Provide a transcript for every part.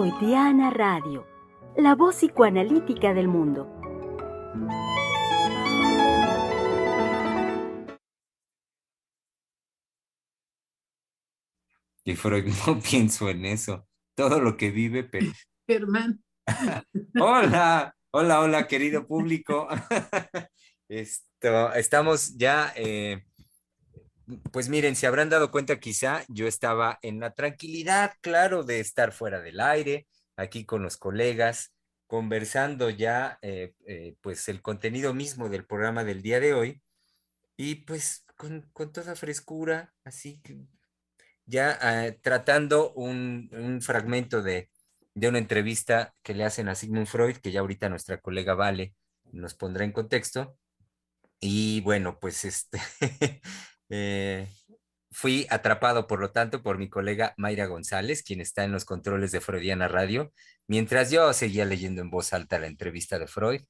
Freudiana Radio, la voz psicoanalítica del mundo. Y Freud no pienso en eso. Todo lo que vive, pero... Germán. hola, hola, hola, querido público. Esto, estamos ya eh, pues miren, se habrán dado cuenta quizá yo estaba en la tranquilidad, claro, de estar fuera del aire, aquí con los colegas, conversando ya eh, eh, pues el contenido mismo del programa del día de hoy y pues con, toda frescura, así que ya ah, tratando un, fragmento de, de, una entrevista que le hacen a Sigmund Freud, que ya ahorita nuestra colega Vale nos pondrá en contexto. Y bueno, pues este, Eh, fui atrapado, por lo tanto, por mi colega Mayra González, quien está en los controles de Freudiana Radio, mientras yo seguía leyendo en voz alta la entrevista de Freud,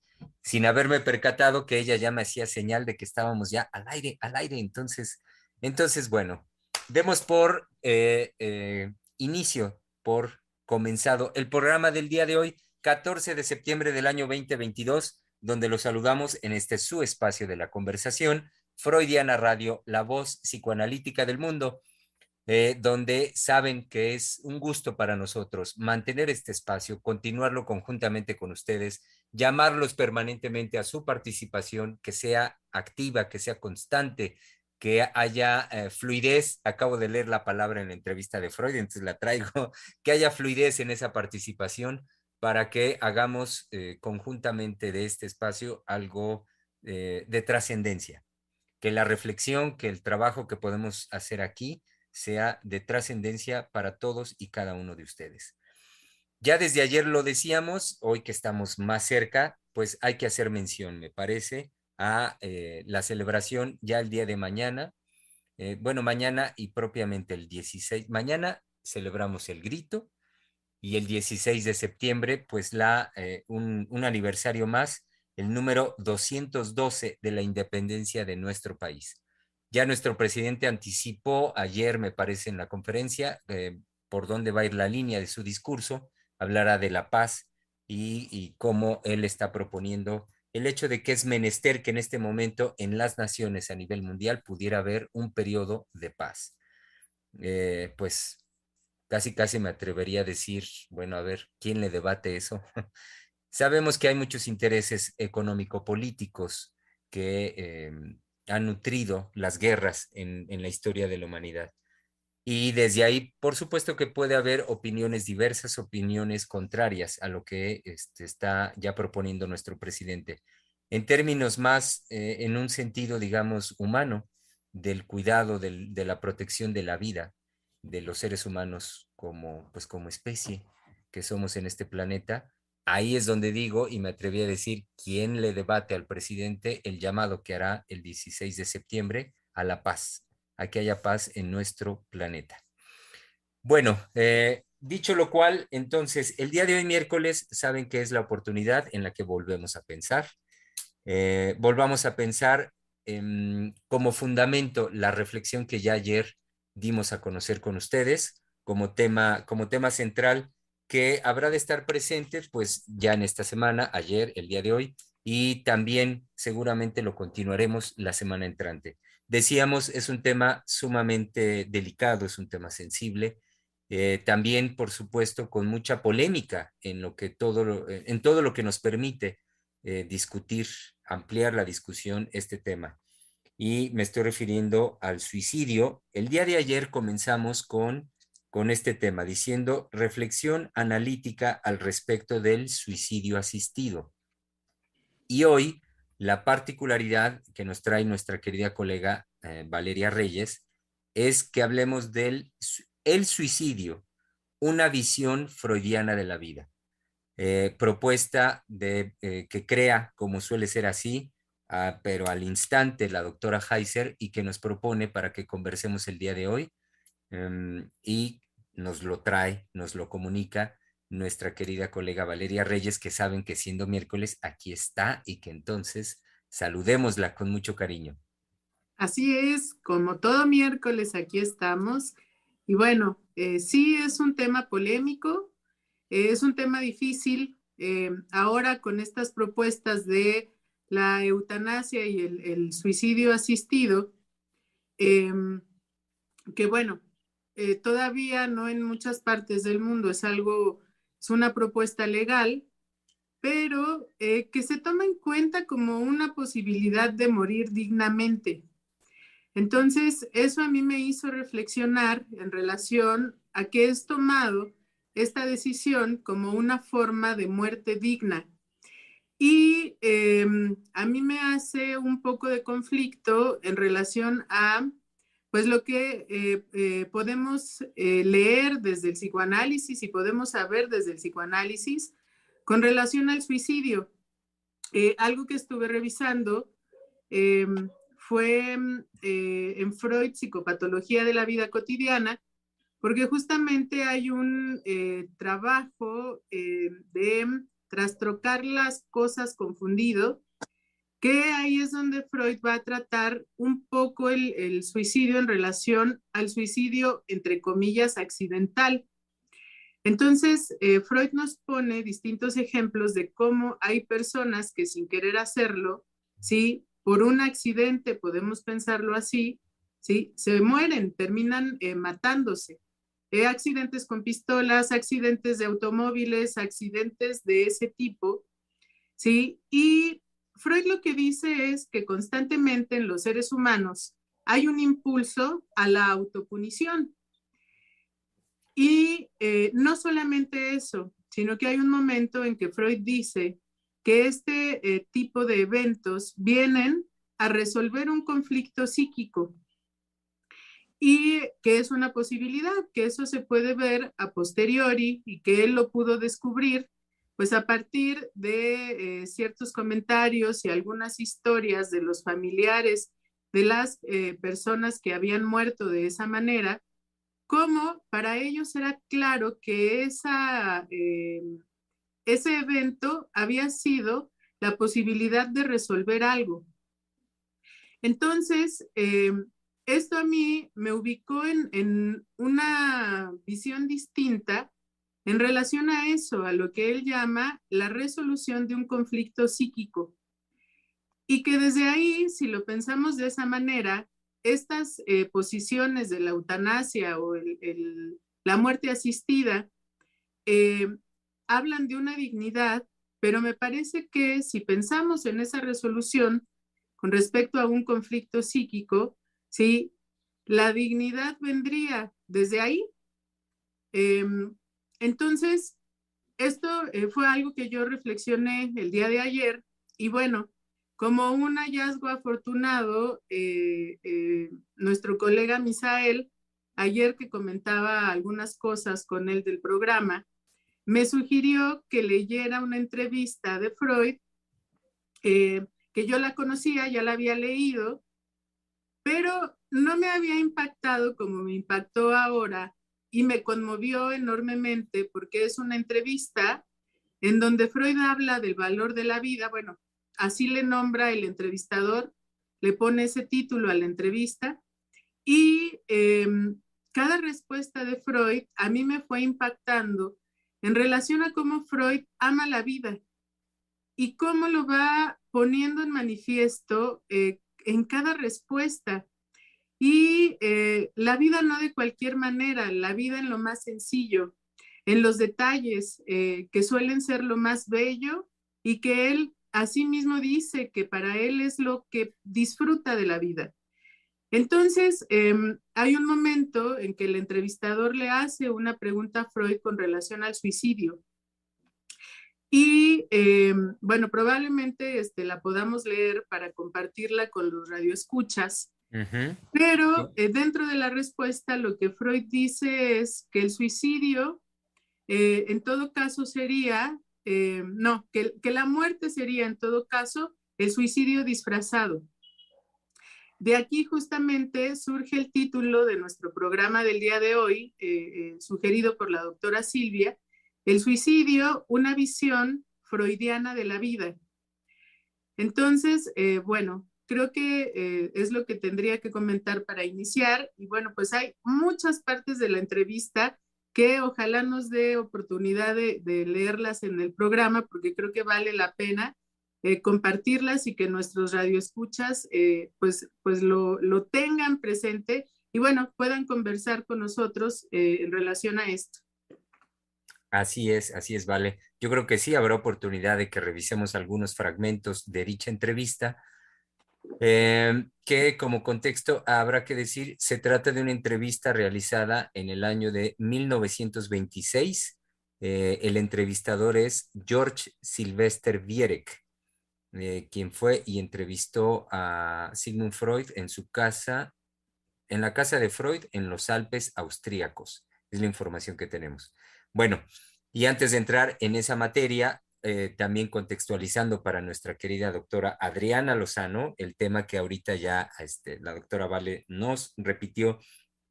sin haberme percatado que ella ya me hacía señal de que estábamos ya al aire, al aire. Entonces, entonces bueno, demos por eh, eh, inicio, por comenzado el programa del día de hoy, 14 de septiembre del año 2022, donde los saludamos en este su espacio de la conversación Freudiana Radio, la voz psicoanalítica del mundo, eh, donde saben que es un gusto para nosotros mantener este espacio, continuarlo conjuntamente con ustedes, llamarlos permanentemente a su participación, que sea activa, que sea constante, que haya eh, fluidez. Acabo de leer la palabra en la entrevista de Freud, entonces la traigo, que haya fluidez en esa participación para que hagamos eh, conjuntamente de este espacio algo de trascendencia que la reflexión, que el trabajo que podemos hacer aquí sea de trascendencia para todos y cada uno de ustedes. Ya desde ayer lo decíamos, hoy que estamos más cerca, pues hay que hacer mención, me parece, a eh, la celebración ya el día de mañana. Eh, bueno, mañana y propiamente el 16, mañana celebramos el grito y el 16 de septiembre, pues la, eh, un, un aniversario más el número 212 de la independencia de nuestro país. Ya nuestro presidente anticipó ayer, me parece, en la conferencia, eh, por dónde va a ir la línea de su discurso, hablará de la paz y, cómo él está proponiendo el hecho de que es menester que en este momento en las naciones a nivel mundial pudiera haber un periodo de paz. Eh, pues casi, casi me atrevería a decir, bueno, a ver, ¿quién le debate eso? Sabemos que hay muchos intereses económico-políticos que em, han nutrido las guerras en, la historia de la humanidad. Y desde ahí, por supuesto que puede haber opiniones diversas, opiniones contrarias a lo que este, está ya proponiendo nuestro presidente. En términos más, eh, en un sentido, digamos, humano, del cuidado, de la protección de la vida de los seres humanos como, pues, como especie que somos en este planeta, Ahí es donde digo y me atreví a decir quién le debate al presidente el llamado que hará el 16 de septiembre a la paz, a que haya paz en nuestro planeta. Bueno, eh, dicho lo cual, entonces, el día de hoy miércoles saben que es la oportunidad en la que volvemos a pensar. Eh, volvamos a pensar como fundamento la reflexión que ya ayer dimos a conocer con ustedes como tema, como tema central que habrá de estar presentes pues ya en esta semana, ayer, el día de hoy, y también seguramente lo continuaremos la semana entrante. Decíamos, es un tema sumamente delicado, es un tema sensible, eh, también, por supuesto, con mucha polémica en, lo que todo, en todo lo que nos permite eh, discutir, ampliar la discusión, este tema. Y me estoy refiriendo al suicidio. El día de ayer comenzamos con con este tema, diciendo reflexión analítica al respecto del suicidio asistido. Y hoy la particularidad que nos trae nuestra querida colega eh, Valeria Reyes es que hablemos del el suicidio, una visión freudiana de la vida. Eh, propuesta de, eh, que crea, como suele ser así, ah, pero al instante la doctora Heiser y que nos propone para que conversemos el día de hoy Em, y nos lo trae, nos lo comunica nuestra querida colega Valeria Reyes, que saben que siendo miércoles aquí está y que entonces saludémosla con mucho cariño. Así es, como todo miércoles aquí estamos. Y bueno, eh, sí es un tema polémico, es un tema difícil. ahora con estas propuestas de la eutanasia y el, suicidio asistido, em, que bueno, eh, todavía no en muchas partes del mundo es algo, es una propuesta legal, pero eh, que se toma en cuenta como una posibilidad de morir dignamente. Entonces, eso a mí me hizo reflexionar en relación a que es tomado esta decisión como una forma de muerte digna y em, a mí me hace un poco de conflicto en relación a, pues lo que eh, eh, podemos eh, leer desde el psicoanálisis y podemos saber desde el psicoanálisis con relación al suicidio. algo que estuve revisando fue en Freud, Psicopatología de la Vida Cotidiana, porque justamente hay un trabajo de trastrocar las cosas confundido, que ahí es donde Freud va a tratar un poco el, suicidio en relación al suicidio, entre comillas, accidental. Entonces, eh, Freud nos pone distintos ejemplos de cómo hay personas que sin querer hacerlo, ¿sí? Por un accidente, podemos pensarlo así, ¿sí? Se mueren, terminan eh, matándose. Eh, accidentes con pistolas, accidentes de automóviles, accidentes de ese tipo, ¿sí? Y Freud lo que dice es que constantemente en los seres humanos hay un impulso a la autopunición. Y eh, no solamente eso, sino que hay un momento en que Freud dice que este eh, tipo de eventos vienen a resolver un conflicto psíquico y que es una posibilidad, que eso se puede ver a posteriori y que él lo pudo descubrir, pues a partir de eh, ciertos comentarios y algunas historias de los familiares de las eh, personas que habían muerto de esa manera, como para ellos era claro que esa, eh, ese evento había sido la posibilidad de resolver algo. Entonces, esto a mí me ubicó en, una visión distinta en relación a eso, a lo que él llama la resolución de un conflicto psíquico. Y que desde ahí, si lo pensamos de esa manera, estas eh, posiciones de la eutanasia o la muerte asistida eh, hablan de una dignidad, pero me parece que si pensamos en esa resolución con respecto a un conflicto psíquico, ¿sí? La dignidad vendría desde ahí. Em, entonces, esto eh, fue algo que yo reflexioné el día de ayer y bueno, como un hallazgo afortunado, eh, eh, nuestro colega Misael, ayer que comentaba algunas cosas con él del programa, me sugirió que leyera una entrevista de Freud, que yo la conocía, ya la había leído, pero no me había impactado como me impactó ahora y me conmovió enormemente porque es una entrevista en donde Freud habla del valor de la vida, bueno, así le nombra el entrevistador, le pone ese título a la entrevista y em, cada respuesta de Freud a mí me fue impactando en relación a cómo Freud ama la vida y cómo lo va poniendo en manifiesto eh, en cada respuesta. Y eh, la vida no de cualquier manera, la vida en lo más sencillo, en los detalles eh, que suelen ser lo más bello y que él mismo dice que para él es lo que disfruta de la vida. Entonces, em, hay un momento en que el entrevistador le hace una pregunta a Freud con relación al suicidio. Y em, bueno, probablemente este, la podamos leer para compartirla con los radioescuchas. Pero eh, dentro de la respuesta, lo que Freud dice es que el suicidio, eh, en todo caso, sería, em, no, que, que la muerte sería en todo caso el suicidio disfrazado. De aquí justamente surge el título de nuestro programa del día de hoy, eh, sugerido por la doctora Silvia, el suicidio, una visión freudiana de la vida. Entonces, eh, bueno, creo que eh, es lo que tendría que comentar para iniciar. Y bueno, pues hay muchas partes de la entrevista que ojalá nos dé oportunidad de, leerlas en el programa, porque creo que vale la pena eh, compartirlas y que nuestros radioescuchas eh, pues, pues lo, lo, tengan presente y bueno, puedan conversar con nosotros eh, en relación a esto. Así es, así es, vale. Yo creo que sí habrá oportunidad de que revisemos algunos fragmentos de dicha entrevista Em, que como contexto habrá que decir, se trata de una entrevista realizada en el año de 1926. Eh, el entrevistador es George Sylvester Vierek, eh, quien fue y entrevistó a Sigmund Freud en su casa, en la casa de Freud en los Alpes austríacos. Es la información que tenemos. Bueno, y antes de entrar en esa materia, eh, también contextualizando para nuestra querida doctora Adriana Lozano el tema que ahorita ya este, la doctora Vale nos repitió,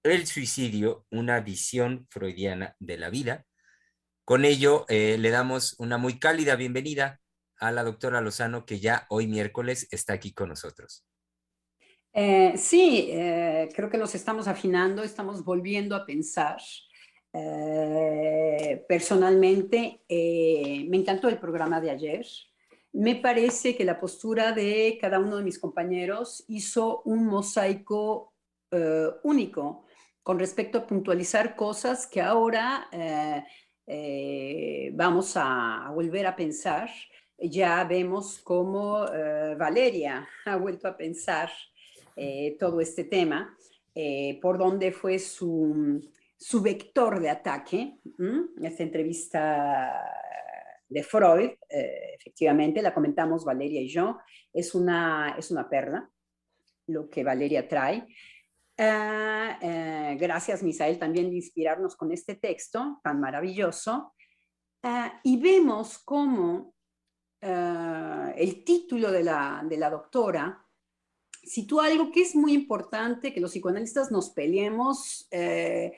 el suicidio, una visión freudiana de la vida. Con ello, eh, le damos una muy cálida bienvenida a la doctora Lozano, que ya hoy miércoles está aquí con nosotros. Eh, sí, creo que nos estamos afinando, estamos volviendo a pensar eh, personalmente, eh, me encantó el programa de ayer. Me parece que la postura de cada uno de mis compañeros hizo un mosaico eh, único con respecto a puntualizar cosas que ahora vamos a, volver a pensar. Ya vemos cómo Valeria ha vuelto a pensar todo este tema, por dónde fue su su vector de ataque, esta entrevista de Freud, eh, efectivamente, la comentamos Valeria y yo, es una, es una perla lo que Valeria trae. Ah, eh, gracias, Misael, también de inspirarnos con este texto tan maravilloso. Ah, y vemos cómo ah, el título de la, de la doctora sitúa algo que es muy importante, que los psicoanalistas nos peleemos eh,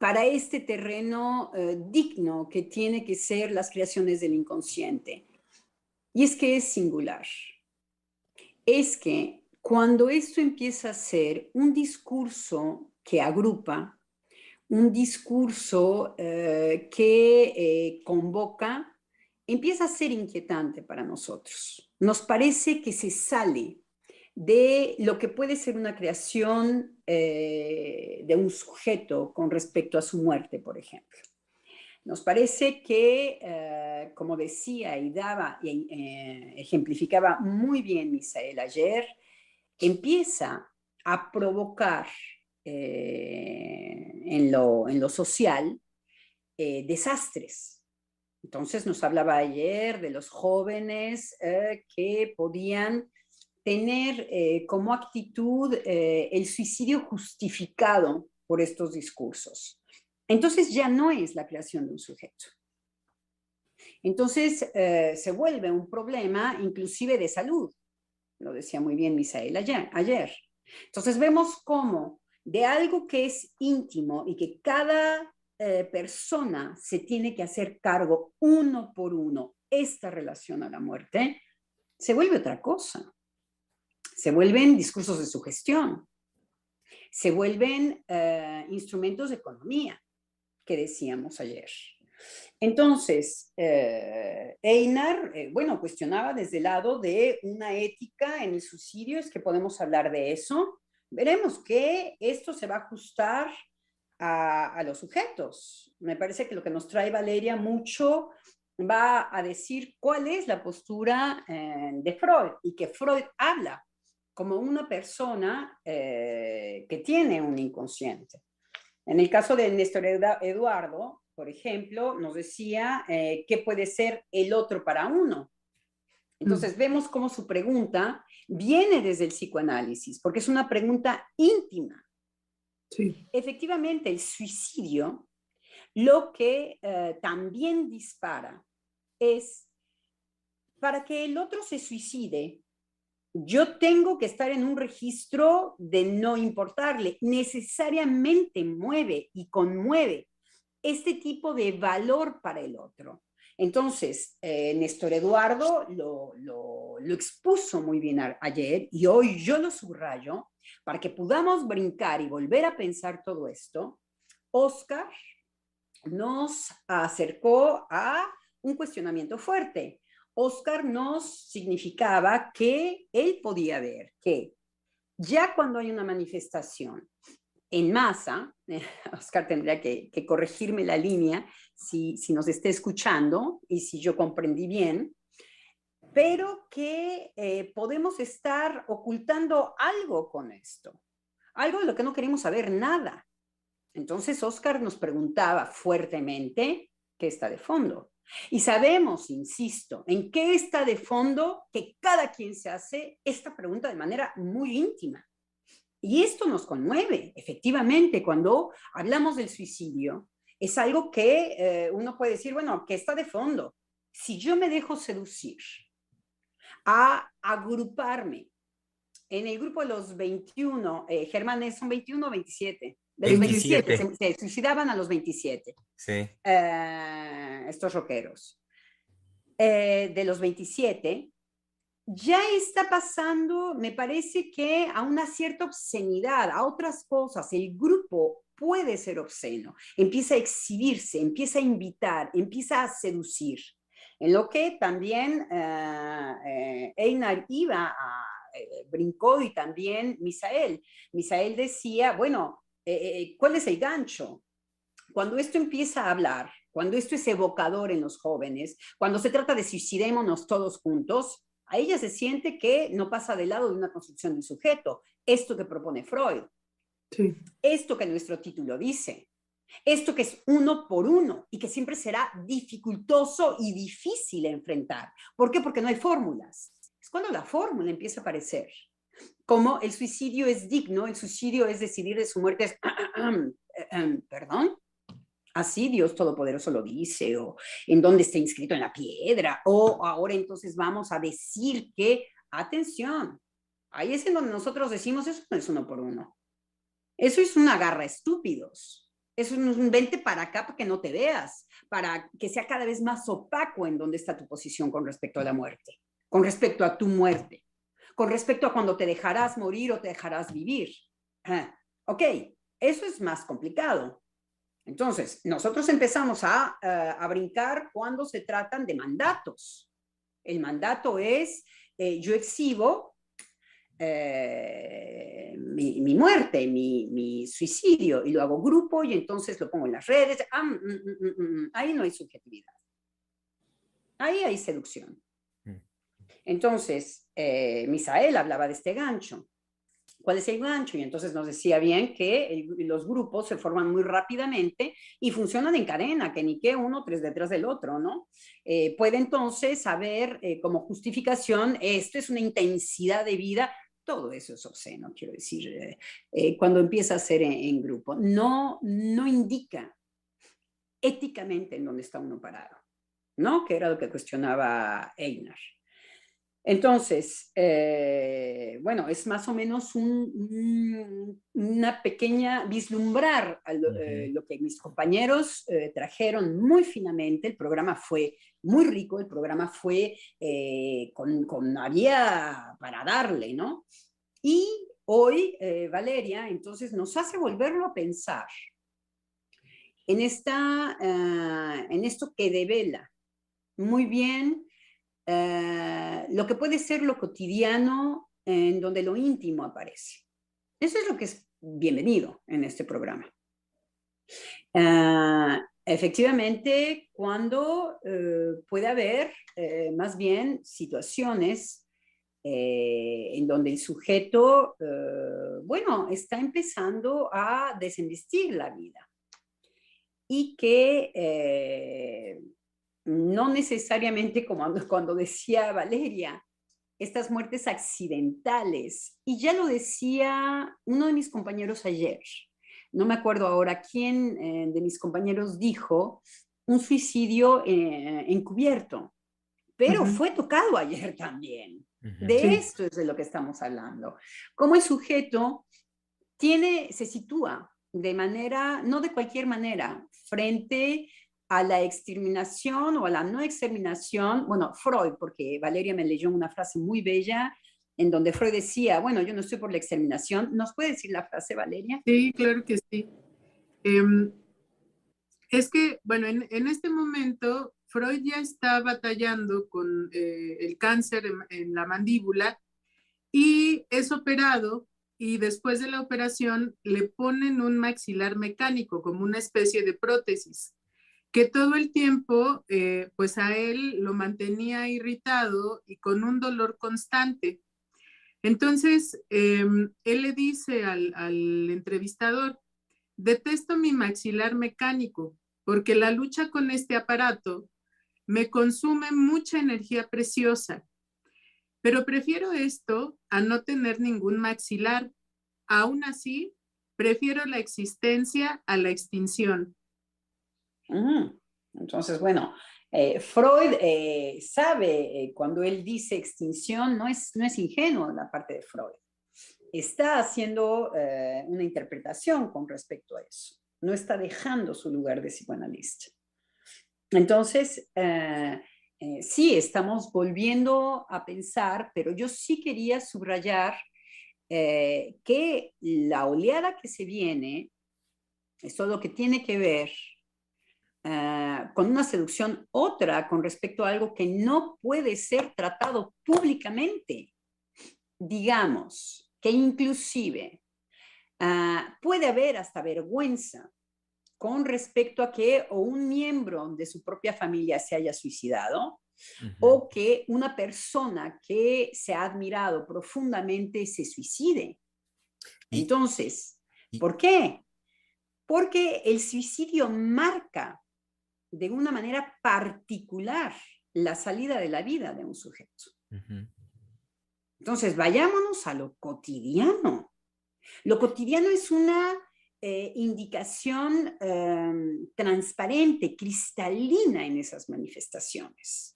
para este terreno eh, digno que tiene que ser las creaciones del inconsciente. Y es que es singular. Es que cuando esto empieza a ser un discurso que agrupa, un discurso eh, que eh, convoca, empieza a ser inquietante para nosotros. Nos parece que se sale de lo que puede ser una creación eh, de un sujeto con respecto a su muerte, por ejemplo. Nos parece que, eh, como decía y daba y eh, ejemplificaba muy bien Misael ayer, empieza a provocar en lo, en, lo, social desastres. Entonces nos hablaba ayer de los jóvenes que podían tener eh, como actitud eh, el suicidio justificado por estos discursos. Entonces ya no es la creación de un sujeto. Entonces eh, se vuelve un problema inclusive de salud. Lo decía muy bien Misael ayer. Entonces vemos cómo de algo que es íntimo y que cada persona se tiene que hacer cargo uno por uno, esta relación a la muerte, se vuelve otra cosa se vuelven discursos de sugestión, se vuelven eh, instrumentos de economía, que decíamos ayer. Entonces, eh, Einar, eh, bueno, cuestionaba desde el lado de una ética en el suicidio, es que podemos hablar de eso. Veremos que esto se va a ajustar a, los sujetos. Me parece que lo que nos trae Valeria mucho va a decir cuál es la postura de Freud y que Freud habla como una persona eh, que tiene un inconsciente. En el caso de Néstor Eduardo, por ejemplo, nos decía eh, qué puede ser el otro para uno. Entonces mm. vemos cómo su pregunta viene desde el psicoanálisis, porque es una pregunta íntima. Sí. Efectivamente, el suicidio lo que eh, también dispara es para que el otro se suicide, yo tengo que estar en un registro de no importarle. Necesariamente mueve y conmueve este tipo de valor para el otro. Entonces, eh, Néstor Eduardo lo, lo, expuso muy bien ayer y hoy yo lo subrayo para que podamos brincar y volver a pensar todo esto. Oscar nos acercó a un cuestionamiento fuerte. Oscar nos significaba que él podía ver que ya cuando hay una manifestación en masa, Oscar tendría que, corregirme la línea si, nos está escuchando y si yo comprendí bien, pero que eh, podemos estar ocultando algo con esto, algo de lo que no queremos saber nada. Entonces Oscar nos preguntaba fuertemente qué está de fondo. Y sabemos, insisto, en qué está de fondo que cada quien se hace esta pregunta de manera muy íntima. Y esto nos conmueve, efectivamente, cuando hablamos del suicidio. Es algo que eh, uno puede decir, bueno, ¿qué está de fondo? Si yo me dejo seducir a agruparme en el grupo de los 21, eh, Germán, ¿son 21 o 27? De los 27, se, suicidaban a los 27. Sí. Eh, estos rockeros. Eh, de los 27, ya está pasando, me parece que a una cierta obscenidad, a otras cosas. El grupo puede ser obsceno, empieza a exhibirse, empieza a invitar, empieza a seducir. En lo que también eh, Einar iba a, brincó y también Misael. Misael decía, bueno, eh, eh, ¿cuál es el gancho? Cuando esto empieza a hablar, cuando esto es evocador en los jóvenes, cuando se trata de suicidémonos todos juntos, a ella se siente que no pasa del lado de una construcción del sujeto. Esto que propone Freud. Esto que nuestro título dice. Esto que es uno por uno y que siempre será dificultoso y difícil enfrentar. ¿Por qué? Porque no hay fórmulas. Es cuando la fórmula empieza a aparecer como el suicidio es digno, el suicidio es decidir de su muerte, es, perdón, así Dios Todopoderoso lo dice, o en dónde está inscrito en la piedra, o ahora entonces vamos a decir que, atención, ahí es en donde nosotros decimos, eso no es uno por uno, eso es una garra estúpidos. Eso es un vente para acá para que no te veas, para que sea cada vez más opaco en dónde está tu posición con respecto a la muerte, con respecto a tu muerte con respecto a cuando te dejarás morir o te dejarás vivir. Ah, ok, eso es más complicado. Entonces, nosotros empezamos a, eh, a brincar cuando se tratan de mandatos. El mandato es, eh, yo exhibo eh, mi, mi, muerte, mi, mi, suicidio, y lo hago grupo y entonces lo pongo en las redes. Ah, mm, mm, mm, ahí no hay subjetividad. Ahí hay seducción. Entonces, eh, Misael hablaba de este gancho. ¿Cuál es el gancho? Y entonces nos decía bien que los grupos se forman muy rápidamente y funcionan en cadena, que ni que uno tres detrás del otro, ¿no? Eh, puede entonces haber eh, como justificación, esto es una intensidad de vida, todo eso es obsceno, quiero decir, cuando empieza a ser en, grupo. No, no indica éticamente en dónde está uno parado, ¿no? Que era lo que cuestionaba Einar. Entonces, eh, bueno, es más o menos una pequeña vislumbrar eh, lo, que mis compañeros eh, trajeron muy finamente. El programa fue muy rico, el programa fue con, con, había para darle, ¿no? Y hoy, Valeria, entonces nos hace volverlo a pensar en, esta, en esto que devela muy bien eh, lo que puede ser lo cotidiano en donde lo íntimo aparece. Eso es lo que es bienvenido en este programa. Eh, efectivamente, cuando eh, puede haber más bien situaciones en donde el sujeto, bueno, está empezando a desinvestir la vida y que no necesariamente como cuando decía Valeria, estas muertes accidentales. Y ya lo decía uno de mis compañeros ayer, no me acuerdo ahora quién eh, de mis compañeros dijo, un suicidio eh, encubierto, pero fue tocado ayer también. De esto es de lo que estamos hablando. Cómo el sujeto tiene, se sitúa de manera, no de cualquier manera, frente a la exterminación o a la no exterminación, bueno, Freud, porque Valeria me leyó una frase muy bella en donde Freud decía, bueno, yo no estoy por la exterminación. ¿Nos puede decir la frase, Valeria? Sí, claro que sí. Em, Es que, bueno, en, este momento Freud ya está batallando con eh, el cáncer en, la mandíbula y es operado y después de la operación le ponen un maxilar mecánico como una especie de prótesis que todo el tiempo eh, pues a él lo mantenía irritado y con un dolor constante. Entonces, em, él le dice al, al entrevistador, detesto mi maxilar mecánico porque la lucha con este aparato me consume mucha energía preciosa, pero prefiero esto a no tener ningún maxilar. Aún así, prefiero la existencia a la extinción. Entonces, bueno, eh, Freud eh, sabe eh, cuando él dice extinción, no es, no es ingenuo la parte de Freud. Está haciendo una interpretación con respecto a eso. No está dejando su lugar de psicoanalista. Entonces, eh, eh, sí, estamos volviendo a pensar, pero yo sí quería subrayar eh, que la oleada que se viene es todo lo que tiene que ver con una seducción otra con respecto a algo que no puede ser tratado públicamente. Digamos que inclusive puede haber hasta vergüenza con respecto a que o un miembro de su propia familia se haya suicidado o que una persona que se ha admirado profundamente se suicide. Entonces, ¿por qué? Porque el suicidio marca de una manera particular la salida de la vida de un sujeto. Entonces, vayámonos a lo cotidiano. Lo cotidiano es una eh, indicación em, transparente, cristalina en esas manifestaciones.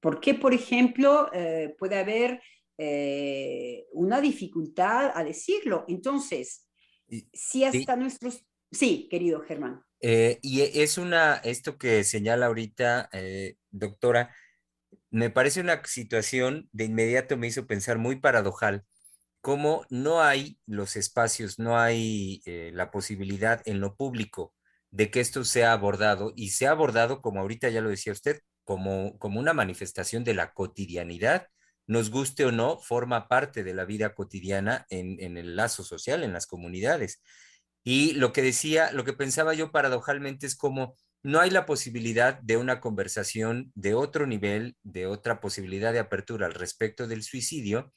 ¿Por qué, por ejemplo, eh, puede haber eh, una dificultad a decirlo? Entonces, si hasta nuestros... Sí, querido Germán. y es una, esto que señala ahorita, doctora, me parece una situación de inmediato me hizo pensar muy paradojal, cómo no hay los espacios, no hay eh, la posibilidad en lo público de que esto sea abordado y sea abordado, como ahorita ya lo decía usted, como, como una manifestación de la cotidianidad, nos guste o no, forma parte de la vida cotidiana en, en el lazo social, en las comunidades. Y lo que decía, lo que pensaba yo paradojalmente es como no hay la posibilidad de una conversación de otro nivel, de otra posibilidad de apertura al respecto del suicidio,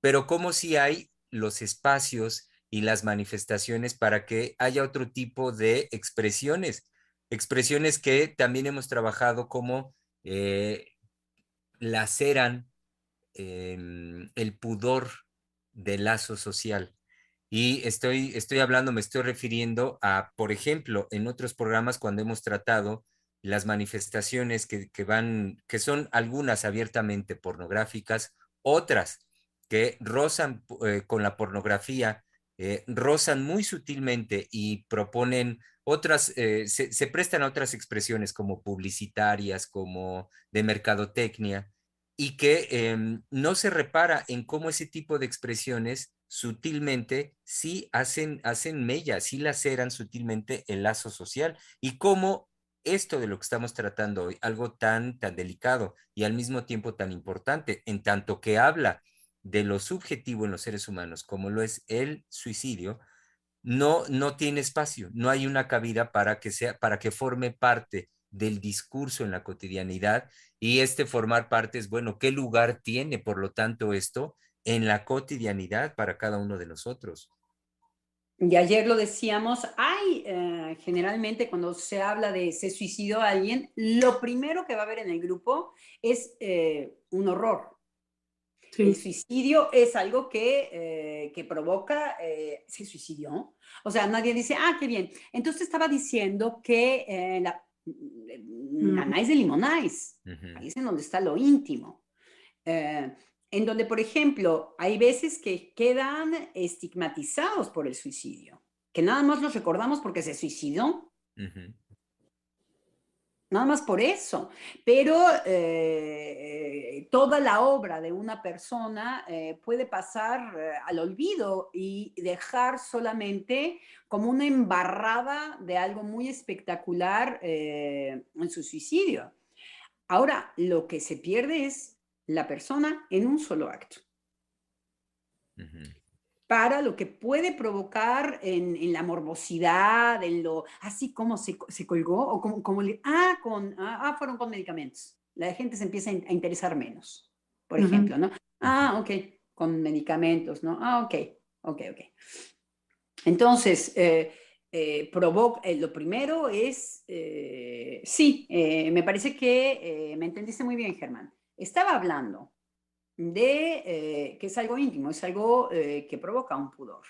pero como si hay los espacios y las manifestaciones para que haya otro tipo de expresiones, expresiones que también hemos trabajado como eh, laceran em, el pudor del lazo social. Y estoy, estoy hablando, me estoy refiriendo a, por ejemplo, en otros programas cuando hemos tratado las manifestaciones que, que van, que son algunas abiertamente pornográficas, otras que rozan eh, con la pornografía, eh, rozan muy sutilmente y proponen otras, eh, se, prestan a otras expresiones como publicitarias, como de mercadotecnia, y que em, no se repara en cómo ese tipo de expresiones sutilmente sí hacen, hacen mella, sí laceran sutilmente el lazo social. Y cómo esto de lo que estamos tratando hoy, algo tan, tan delicado y al mismo tiempo tan importante, en tanto que habla de lo subjetivo en los seres humanos, como lo es el suicidio, no, no tiene espacio, no hay una cabida para que, sea, para que forme parte del discurso en la cotidianidad y este formar parte es, bueno, ¿qué lugar tiene, por lo tanto, esto en la cotidianidad para cada uno de nosotros? Y ayer lo decíamos, hay eh, generalmente cuando se habla de se suicidó alguien, lo primero que va a haber en el grupo es eh, un horror, el suicidio es algo que, eh, que provoca, eh, se suicidió. O sea, nadie dice, ah, qué bien. Entonces estaba diciendo que eh, la, la de limonais, ahí es en donde está lo íntimo. En donde, por ejemplo, hay veces que quedan estigmatizados por el suicidio, que nada más los recordamos porque se suicidó. nada más por eso. Pero eh, toda la obra de una persona eh, puede pasar eh, al olvido y dejar solamente como una embarrada de algo muy espectacular en su suicidio. Ahora, lo que se pierde es la persona en un solo acto para lo que puede provocar en, la morbosidad, en lo, así como se, colgó, o como, como le, ah, con, ah, ah, fueron con medicamentos. La gente se empieza a, interesar menos, por ejemplo, ¿no? Ah, ok, con medicamentos, ¿no? Ah, ok, ok, ok. Entonces, eh, eh, provoca, eh, lo primero es, sí, me parece que me entendiste muy bien, Germán. Estaba hablando de eh, que es algo íntimo, es algo eh, que provoca un pudor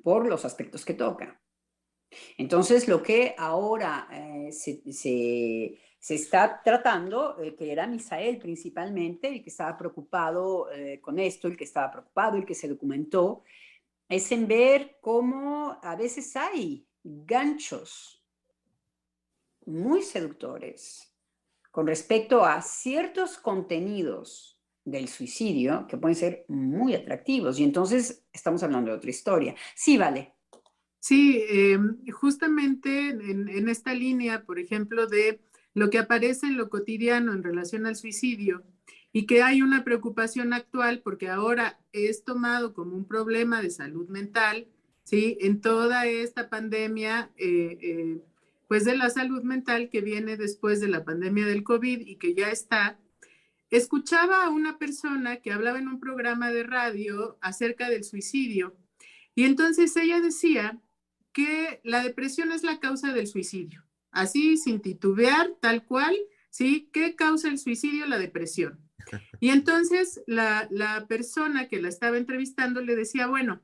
por los aspectos que toca. Entonces, lo que ahora eh, se, se, está tratando, que era Misael principalmente, el que estaba preocupado con esto, el que estaba preocupado, el que se documentó, es en ver cómo a veces hay ganchos muy seductores con respecto a ciertos contenidos del suicidio que pueden ser muy atractivos. Y entonces estamos hablando de otra historia. Sí, vale. Sí, em, justamente en, esta línea, por ejemplo, de lo que aparece en lo cotidiano en relación al suicidio y que hay una preocupación actual porque ahora es tomado como un problema de salud mental, ¿sí? En toda esta pandemia, eh, eh, pues de la salud mental que viene después de la pandemia del COVID y que ya está escuchaba a una persona que hablaba en un programa de radio acerca del suicidio y entonces ella decía que la depresión es la causa del suicidio, así sin titubear, tal cual, ¿sí? ¿Qué causa el suicidio? La depresión. Y entonces la, la persona que la estaba entrevistando le decía, bueno,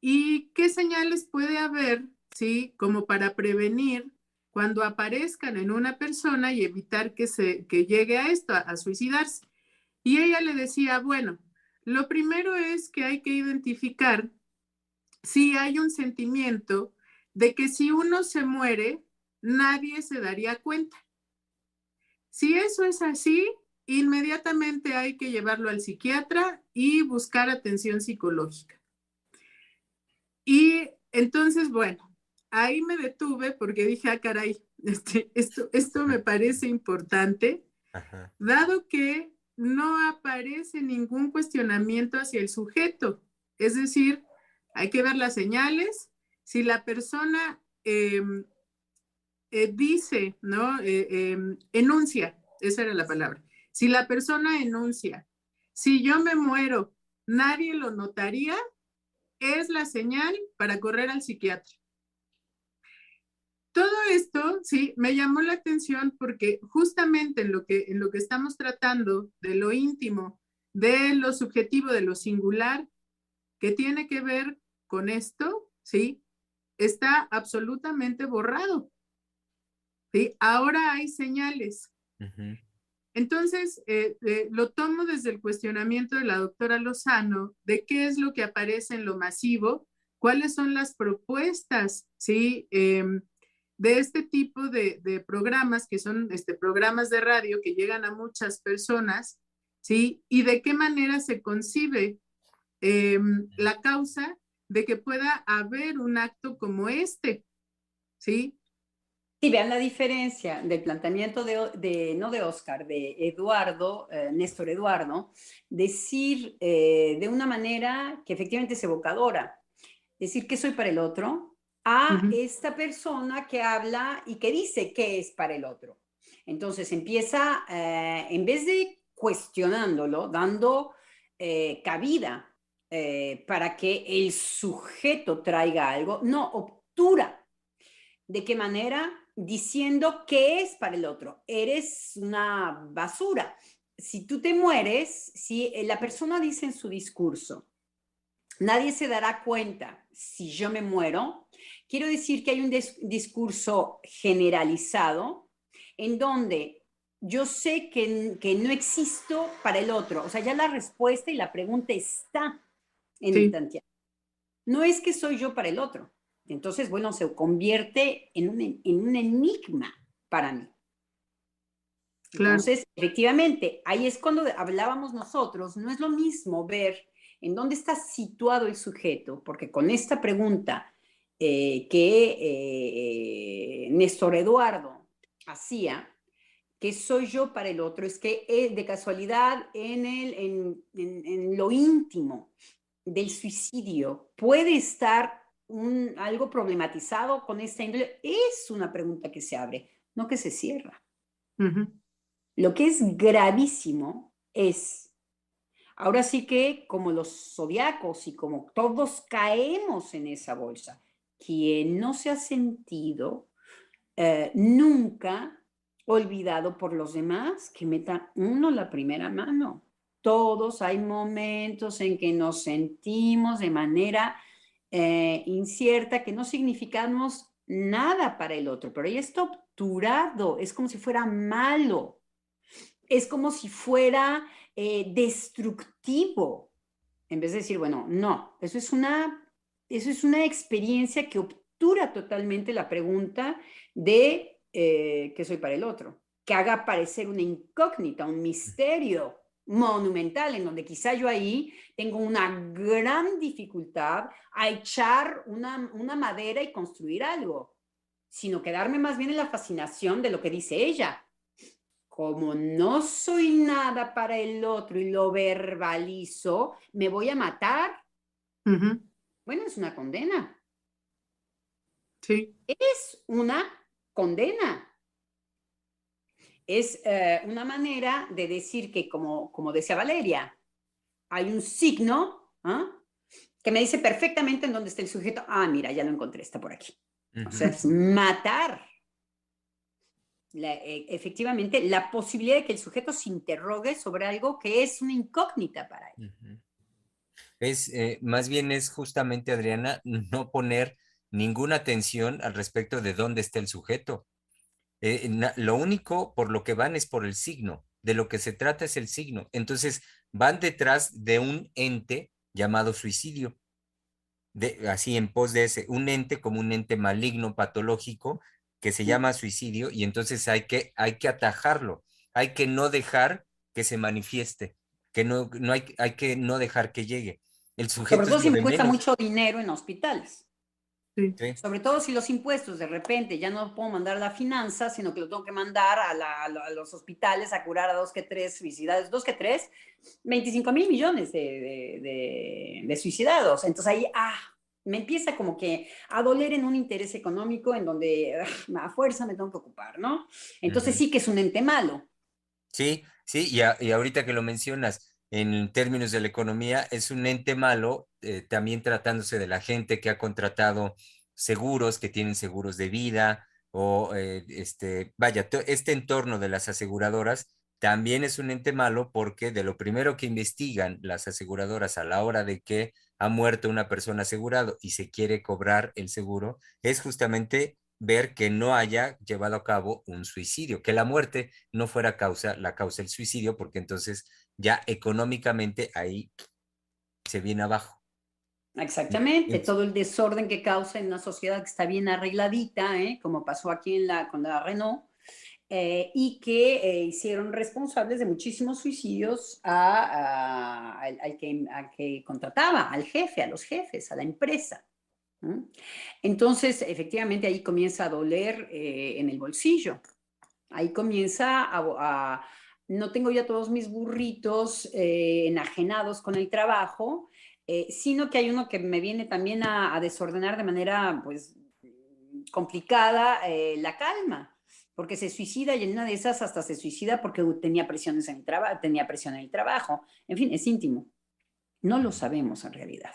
¿y qué señales puede haber, ¿sí? Como para prevenir cuando aparezcan en una persona y evitar que, se, que llegue a esto, a, suicidarse. Y ella le decía, bueno, lo primero es que hay que identificar si hay un sentimiento de que si uno se muere, nadie se daría cuenta. Si eso es así, inmediatamente hay que llevarlo al psiquiatra y buscar atención psicológica. Y entonces, bueno, ahí me detuve porque dije, ah, caray, este, esto, esto me parece importante, dado que no aparece ningún cuestionamiento hacia el sujeto. Es decir, hay que ver las señales. Si la persona em, eh, dice, ¿no? Eh, em, enuncia, esa era la palabra. Si la persona enuncia, si yo me muero, nadie lo notaría, es la señal para correr al psiquiatra. Todo esto, sí, me llamó la atención porque justamente en lo que, en lo que estamos tratando de lo íntimo, de lo subjetivo, de lo singular, que tiene que ver con esto, sí, está absolutamente borrado. ¿sí? Ahora hay señales. Entonces, eh, eh, lo tomo desde el cuestionamiento de la doctora Lozano de qué es lo que aparece en lo masivo, cuáles son las propuestas, ¿sí? Em, de este tipo de, programas, que son este, programas de radio que llegan a muchas personas, ¿sí? Y de qué manera se concibe em, la causa de que pueda haber un acto como este, ¿sí? Sí, vean la diferencia del planteamiento de, no de Oscar, de Eduardo, eh, Néstor Eduardo, decir eh, de una manera que efectivamente es evocadora, decir que soy para el otro, a esta persona que habla y que dice qué es para el otro. Entonces empieza, eh, en vez de cuestionándolo, dando eh, cabida eh, para que el sujeto traiga algo, no, obtura. ¿De qué manera? Diciendo qué es para el otro. Eres una basura. Si tú te mueres, si la persona dice en su discurso, nadie se dará cuenta si yo me muero, quiero decir que hay un discurso generalizado en donde yo sé que, que, no existo para el otro. O sea, ya la respuesta y la pregunta está en el tanteado. No es que soy yo para el otro. Entonces, bueno, se convierte en un, en un enigma para mí. Entonces, efectivamente, ahí es cuando hablábamos nosotros, no es lo mismo ver en dónde está situado el sujeto, porque con esta pregunta eh, que eh, Néstor Eduardo hacía, ¿qué soy yo para el otro? Es que eh, de casualidad en, el, en, en, lo íntimo del suicidio puede estar un, algo problematizado con esta índole. Es una pregunta que se abre, no que se cierra. Lo que es gravísimo es Ahora sí que como los zodiacos y como todos caemos en esa bolsa, quien no se ha sentido eh, nunca olvidado por los demás, que meta uno la primera mano. Todos hay momentos en que nos sentimos de manera eh, incierta, que no significamos nada para el otro, pero ahí está obturado, es como si fuera malo, es como si fuera eh, destructivo, en vez de decir, bueno, no, eso es una, eso es una experiencia que obtura totalmente la pregunta de eh, qué soy para el otro, que haga parecer una incógnita, un misterio monumental, en donde quizá yo ahí tengo una gran dificultad a echar una, una madera y construir algo, sino quedarme más bien en la fascinación de lo que dice ella, como no soy nada para el otro y lo verbalizo, me voy a matar. Bueno, es una condena. Sí. Es una condena. Es eh, una manera de decir que, como, como decía Valeria, hay un signo ¿ah? que me dice perfectamente en dónde está el sujeto. Ah, mira, ya lo encontré, está por aquí. O sea, es matar eh, efectivamente la posibilidad de que el sujeto se interrogue sobre algo que es una incógnita para él. Es, eh, más bien es justamente, Adriana, no poner ninguna atención al respecto de dónde está el sujeto. Eh, lo único por lo que van es por el signo, de lo que se trata es el signo. Entonces, van detrás de un ente llamado suicidio, de, así en pos de ese, un ente como un ente maligno, patológico, que se llama suicidio y entonces hay que, hay que atajarlo, hay que no dejar que se manifieste, que no, no hay, hay que no dejar que llegue. El sujeto Sobre todo si me cuesta mucho dinero en hospitales. Sobre todo si los impuestos de repente ya no puedo mandar a la finanza, sino que lo tengo que mandar a, los hospitales a curar a dos que tres suicidados, dos que tres, 25 mil millones de, de, de, suicidados. Entonces ahí, ah, me empieza como que a doler en un interés económico en donde a fuerza me tengo que ocupar, ¿no? Entonces sí que es un ente malo. Sí, sí, y, ahorita que lo mencionas, en términos de la economía, es un ente malo, eh, también tratándose de la gente que ha contratado seguros, que tienen seguros de vida, o eh, este, vaya, este entorno de las aseguradoras también es un ente malo porque de lo primero que investigan las aseguradoras a la hora de que ha muerto una persona asegurado y se quiere cobrar el seguro, es justamente ver que no haya llevado a cabo un suicidio, que la muerte no fuera causa, la causa del suicidio, porque entonces ya económicamente ahí se viene abajo. Exactamente, todo el desorden que causa en una sociedad que está bien arregladita, ¿eh? como pasó aquí en la, con la Renault, eh, y que eh, hicieron responsables de muchísimos suicidios a, al, que, que, contrataba, al jefe, a los jefes, a la empresa. Entonces, efectivamente, ahí comienza a doler eh, en el bolsillo. Ahí comienza a, no tengo ya todos mis burritos enajenados con el trabajo, sino que hay uno que me viene también a, a desordenar de manera, pues, complicada la calma porque se suicida y en una de esas hasta se suicida porque tenía, presiones en el trabajo, tenía presión en el trabajo. En fin, es íntimo. No lo sabemos en realidad.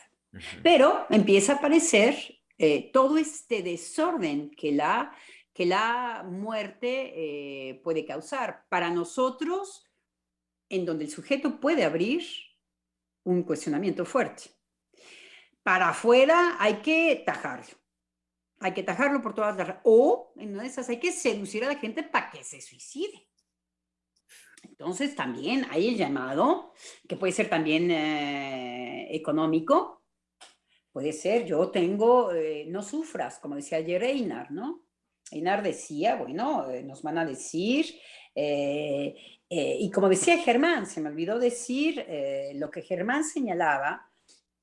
Pero empieza a aparecer eh, todo este desorden que la, que la muerte eh, puede causar. Para nosotros, en donde el sujeto puede abrir un cuestionamiento fuerte. Para afuera hay que tajarlo hay que tajarlo por todas las... O en una de esas hay que seducir a la gente para que se suicide. Entonces también hay el llamado, que puede ser también eh, económico, puede ser, yo tengo, eh, no sufras, como decía ayer Einar, ¿no? Einar decía, bueno, eh, nos van a decir Eh, eh, y como decía Germán, se me olvidó decir lo que Germán señalaba,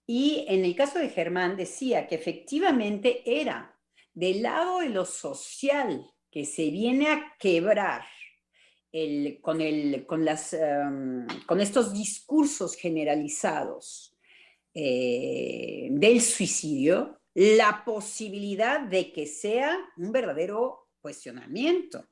y en el caso de Germán decía que efectivamente era del lado de lo social que se viene a quebrar em, con estos discursos generalizados del suicidio, la posibilidad de que sea un verdadero cuestionamiento.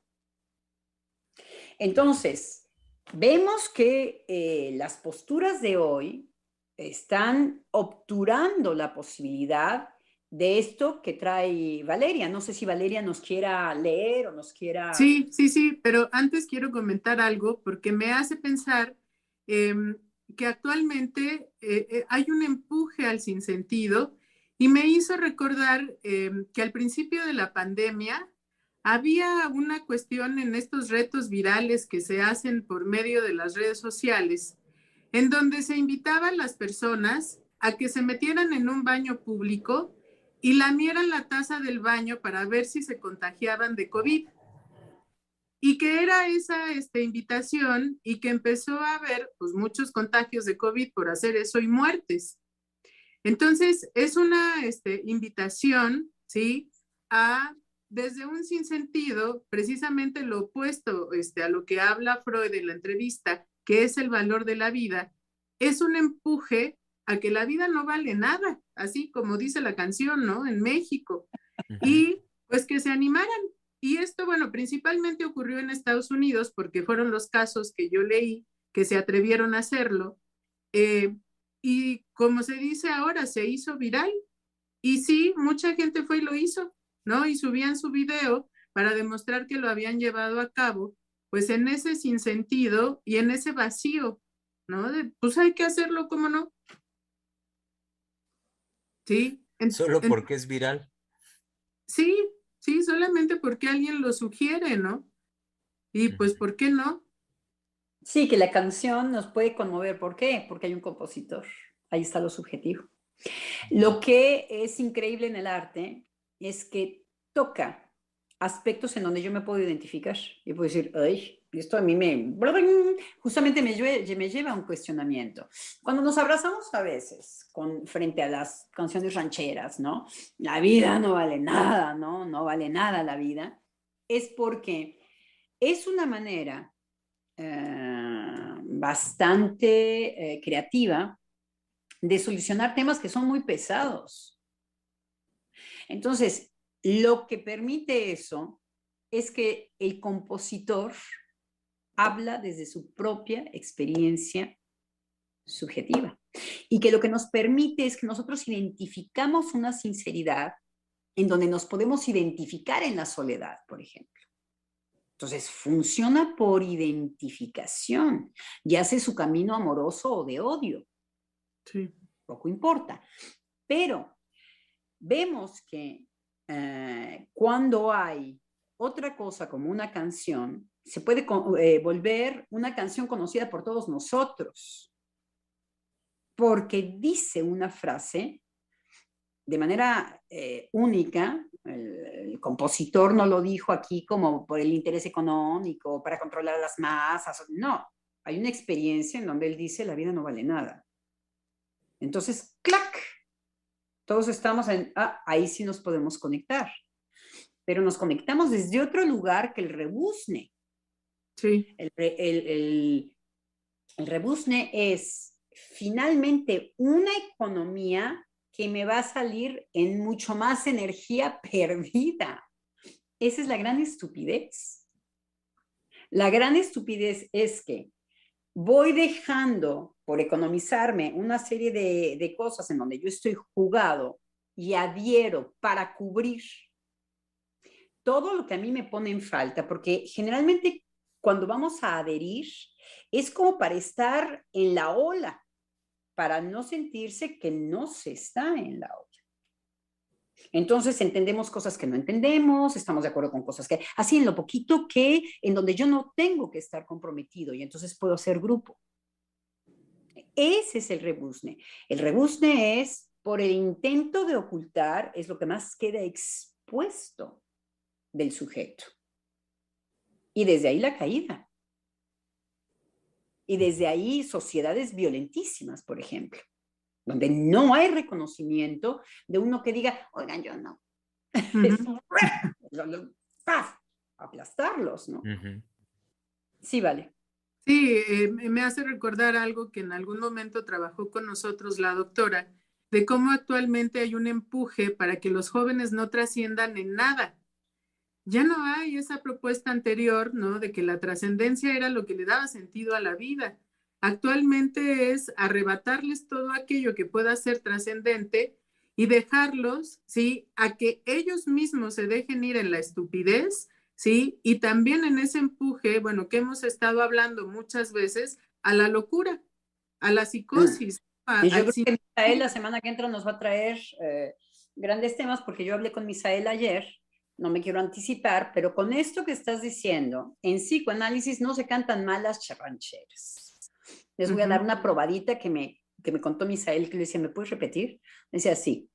Entonces, vemos que eh, las posturas de hoy están obturando la posibilidad de esto que trae Valeria. No sé si Valeria nos quiera leer o nos quiera... Sí, sí, sí, pero antes quiero comentar algo porque me hace pensar em, que actualmente eh, eh, hay un empuje al sinsentido y me hizo recordar em, que al principio de la pandemia había una cuestión en estos retos virales que se hacen por medio de las redes sociales, en donde se invitaban las personas a que se metieran en un baño público y lamieran la taza del baño para ver si se contagiaban de COVID. Y que era esa este, invitación y que empezó a haber pues, muchos contagios de COVID por hacer eso y muertes. Entonces, es una este, invitación, ¿sí? A, desde un sinsentido, precisamente lo opuesto este, a lo que habla Freud en la entrevista, que es el valor de la vida, es un empuje a que la vida no vale nada, así como dice la canción, ¿no? En México. Y pues que se animaran. Y esto, bueno, principalmente ocurrió en Estados Unidos porque fueron los casos que yo leí que se atrevieron a hacerlo. Eh, y como se dice ahora, se hizo viral. Y sí, mucha gente fue y lo hizo, ¿no? Y subían su video para demostrar que lo habían llevado a cabo, pues en ese sinsentido y en ese vacío, ¿no? De, pues hay que hacerlo, ¿cómo no? Sí. Solo porque es viral. Sí, sí, solamente porque alguien lo sugiere, ¿no? Y pues, ¿por qué no? Sí, que la canción nos puede conmover. ¿Por qué? Porque hay un compositor. Ahí está lo subjetivo. Lo que es increíble en el arte es que toca aspectos en donde yo me puedo identificar. Y puedo decir, ay, esto a mí me, justamente me, me lleva a un cuestionamiento. Cuando nos abrazamos a veces frente a las canciones rancheras, ¿no? La vida no vale nada, ¿no? No vale nada la vida. Es porque es una manera eh, bastante eh, creativa de solucionar temas que son muy pesados. Entonces, lo que permite eso es que el compositor habla desde su propia experiencia subjetiva y que lo que nos permite es que nosotros identificamos una sinceridad en donde nos podemos identificar en la soledad, por ejemplo. Entonces, funciona por identificación, ya sea su camino amoroso o de odio. Sí. Poco importa. Pero vemos que eh, cuando hay otra cosa como una canción, se puede eh, volver una canción conocida por todos nosotros, porque dice una frase de manera eh, única, el, compositor no lo dijo aquí como por el interés económico, para controlar las masas, no, hay una experiencia en donde él dice la vida no vale nada. Entonces, clac, todos estamos en, ah, ahí sí nos podemos conectar, pero nos conectamos desde otro lugar que el rebusne. Sí. El, el, el, rebusne es finalmente una economía que me va a salir en mucho más energía perdida. Esa es la gran estupidez. La gran estupidez es que voy dejando por economizarme una serie de, cosas en donde yo estoy jugado y adhiero para cubrir todo lo que a mí me pone en falta, porque generalmente cuando vamos a adherir es como para estar en la ola, para no sentirse que no se está en la ola. Entonces entendemos cosas que no entendemos, estamos de acuerdo con cosas que, así en lo poquito que, en donde yo no tengo que estar comprometido y entonces puedo hacer grupo. Ese es el rebusne. El rebusne es por el intento de ocultar, es lo que más queda expuesto del sujeto. Y desde ahí la caída. Y desde ahí sociedades violentísimas, por ejemplo, donde no hay reconocimiento de uno que diga, oigan, yo no. Aplastarlos, ¿no? Sí, vale. Sí, eh, me hace recordar algo que en algún momento trabajó con nosotros la doctora, de cómo actualmente hay un empuje para que los jóvenes no trasciendan en nada. Ya no hay esa propuesta anterior, ¿no? De que la trascendencia era lo que le daba sentido a la vida. Actualmente es arrebatarles todo aquello que pueda ser trascendente y dejarlos, ¿sí? A que ellos mismos se dejen ir en la estupidez ¿sí? Y también en ese empuje, bueno, que hemos estado hablando muchas veces, a la locura, a la psicosis. y yo creo que Misael la semana que entra nos va a traer eh, grandes temas porque yo hablé con Misael ayer, no me quiero anticipar, pero con esto que estás diciendo, en psicoanálisis no se cantan malas charrancheras. Les voy a dar una probadita que me, que me contó Misael, que le decía, ¿me puedes repetir? Me decía, sí,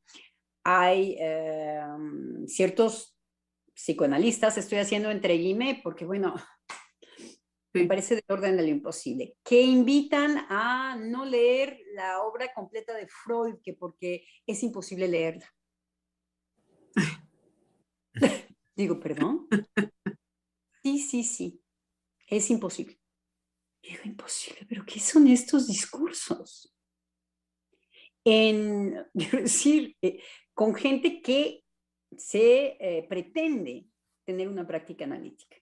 hay em, ciertos psicoanalistas, estoy haciendo entre guime porque, bueno, me parece de orden de lo imposible, que invitan a no leer la obra completa de Freud, que porque es imposible leerla. Digo, perdón. Sí, sí, sí, es imposible. Digo, imposible, pero ¿qué son estos discursos? En, quiero decir, eh, con gente que se eh, pretende tener una práctica analítica.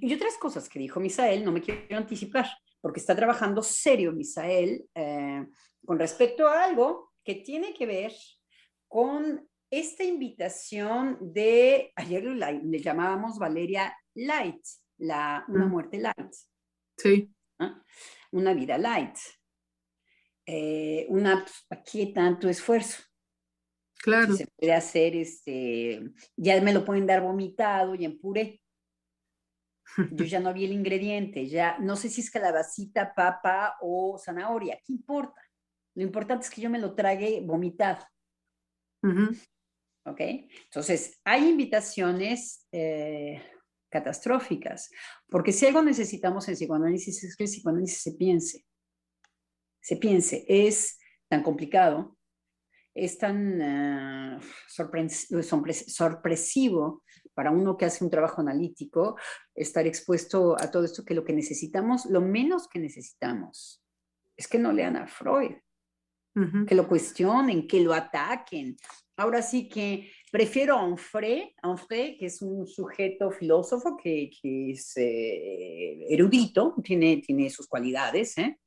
y otras cosas que dijo Misael, no me quiero anticipar, porque está trabajando serio Misael eh, con respecto a algo que tiene que ver con esta invitación de, ayer le, llamábamos Valeria Light, la, una mm. muerte light. Sí. Una vida light. Eh, una, pues, qué tanto esfuerzo? Claro. se puede hacer, este, ya me lo pueden dar vomitado y en puré. Yo ya no vi el ingrediente, ya no sé si es calabacita, papa o zanahoria, ¿qué importa? Lo importante es que yo me lo trague vomitado. ¿Ok? Entonces, hay invitaciones eh, catastróficas, porque si algo necesitamos en psicoanálisis es que el psicoanálisis se piense. Se piense, es tan complicado, es tan uh, sorpresivo para uno que hace un trabajo analítico estar expuesto a todo esto que lo que necesitamos, lo menos que necesitamos, es que no lean a Freud, que lo cuestionen, que lo ataquen. Ahora sí que prefiero a Onfray, que es un sujeto filósofo que, que es eh, erudito, tiene, tiene sus cualidades, ¿eh?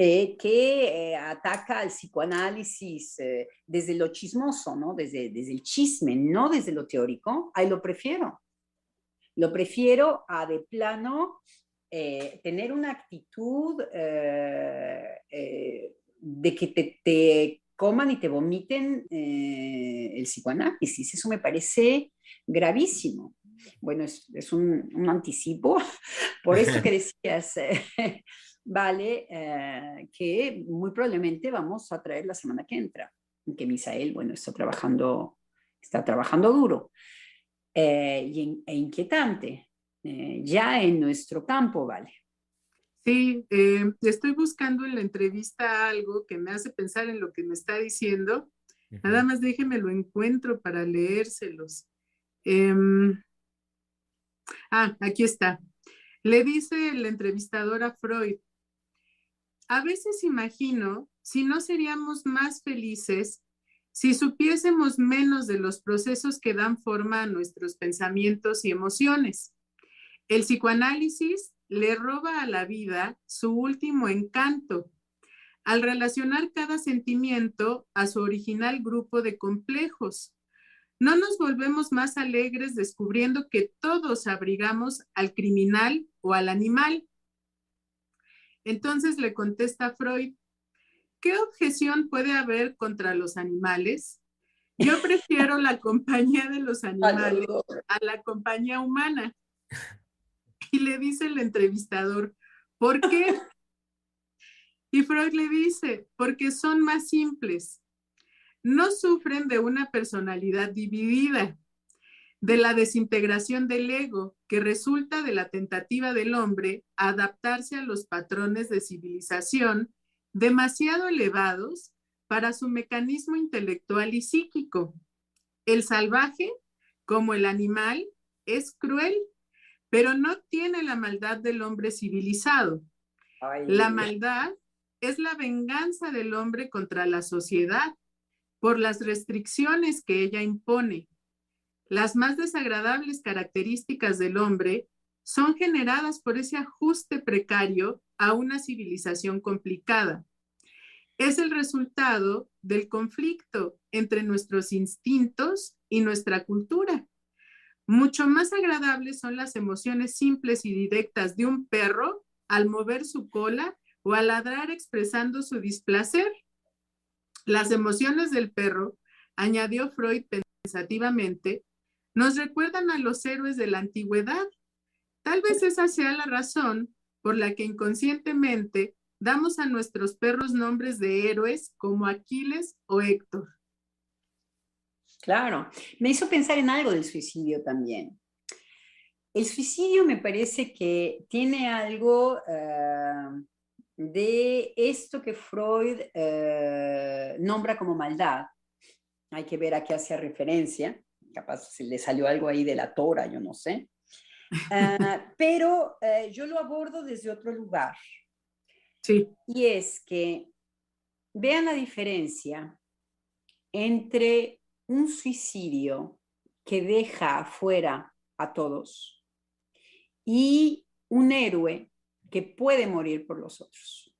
Eh, que eh, ataca al psicoanálisis eh, desde lo chismoso, ¿no? Desde, desde el chisme, no desde lo teórico, ahí lo prefiero. Lo prefiero a de plano tener una actitud de que te, te, coman y te vomiten el psicoanálisis. Eso me parece gravísimo. Bueno, es, es un, un, anticipo por eso que decías vale, eh, que muy probablemente vamos a traer la semana que entra, que Misael, bueno, está trabajando, está trabajando duro eh, y, e inquietante, eh, ya en nuestro campo, vale. Sí, estoy buscando en la entrevista algo que me hace pensar en lo que me está diciendo. Nada más déjeme lo encuentro para leérselos. Em, ah, aquí está. Le dice el entrevistador a Freud, a veces imagino si no seríamos más felices si supiésemos menos de los procesos que dan forma a nuestros pensamientos y emociones. El psicoanálisis le roba a la vida su último encanto al relacionar cada sentimiento a su original grupo de complejos. No nos volvemos más alegres descubriendo que todos abrigamos al criminal o al animal, entonces le contesta Freud, ¿qué objeción puede haber contra los animales? Yo prefiero la compañía de los animales a la compañía humana. Y le dice el entrevistador, ¿por qué? Y Freud le dice, porque son más simples. No sufren de una personalidad dividida. de la desintegración del ego que resulta de la tentativa del hombre a adaptarse a los patrones de civilización demasiado elevados para su mecanismo intelectual y psíquico. El salvaje, como el animal, es cruel, pero no tiene la maldad del hombre civilizado. La maldad es la venganza del hombre contra la sociedad por las restricciones que ella impone. Las más desagradables características del hombre son generadas por ese ajuste precario a una civilización complicada. Es el resultado del conflicto entre nuestros instintos y nuestra cultura. Mucho más agradables son las emociones simples y directas de un perro al mover su cola o al ladrar expresando su displacer. Las emociones del perro, añadió Freud pensativamente, nos recuerdan a los héroes de la antigüedad. Tal vez esa sea la razón por la que inconscientemente damos a nuestros perros nombres de héroes como Aquiles o Héctor. Claro, me hizo pensar en algo del suicidio también. El suicidio me parece que tiene algo eh, de esto que Freud eh, nombra como maldad. Hay que ver a qué hace referencia. Capaz se le salió algo ahí de la tora, yo no sé. Ah, pero eh, yo lo abordo desde otro lugar. Sí. Y es que vean la diferencia entre un suicidio que deja afuera a todos y un héroe que puede morir por los otros.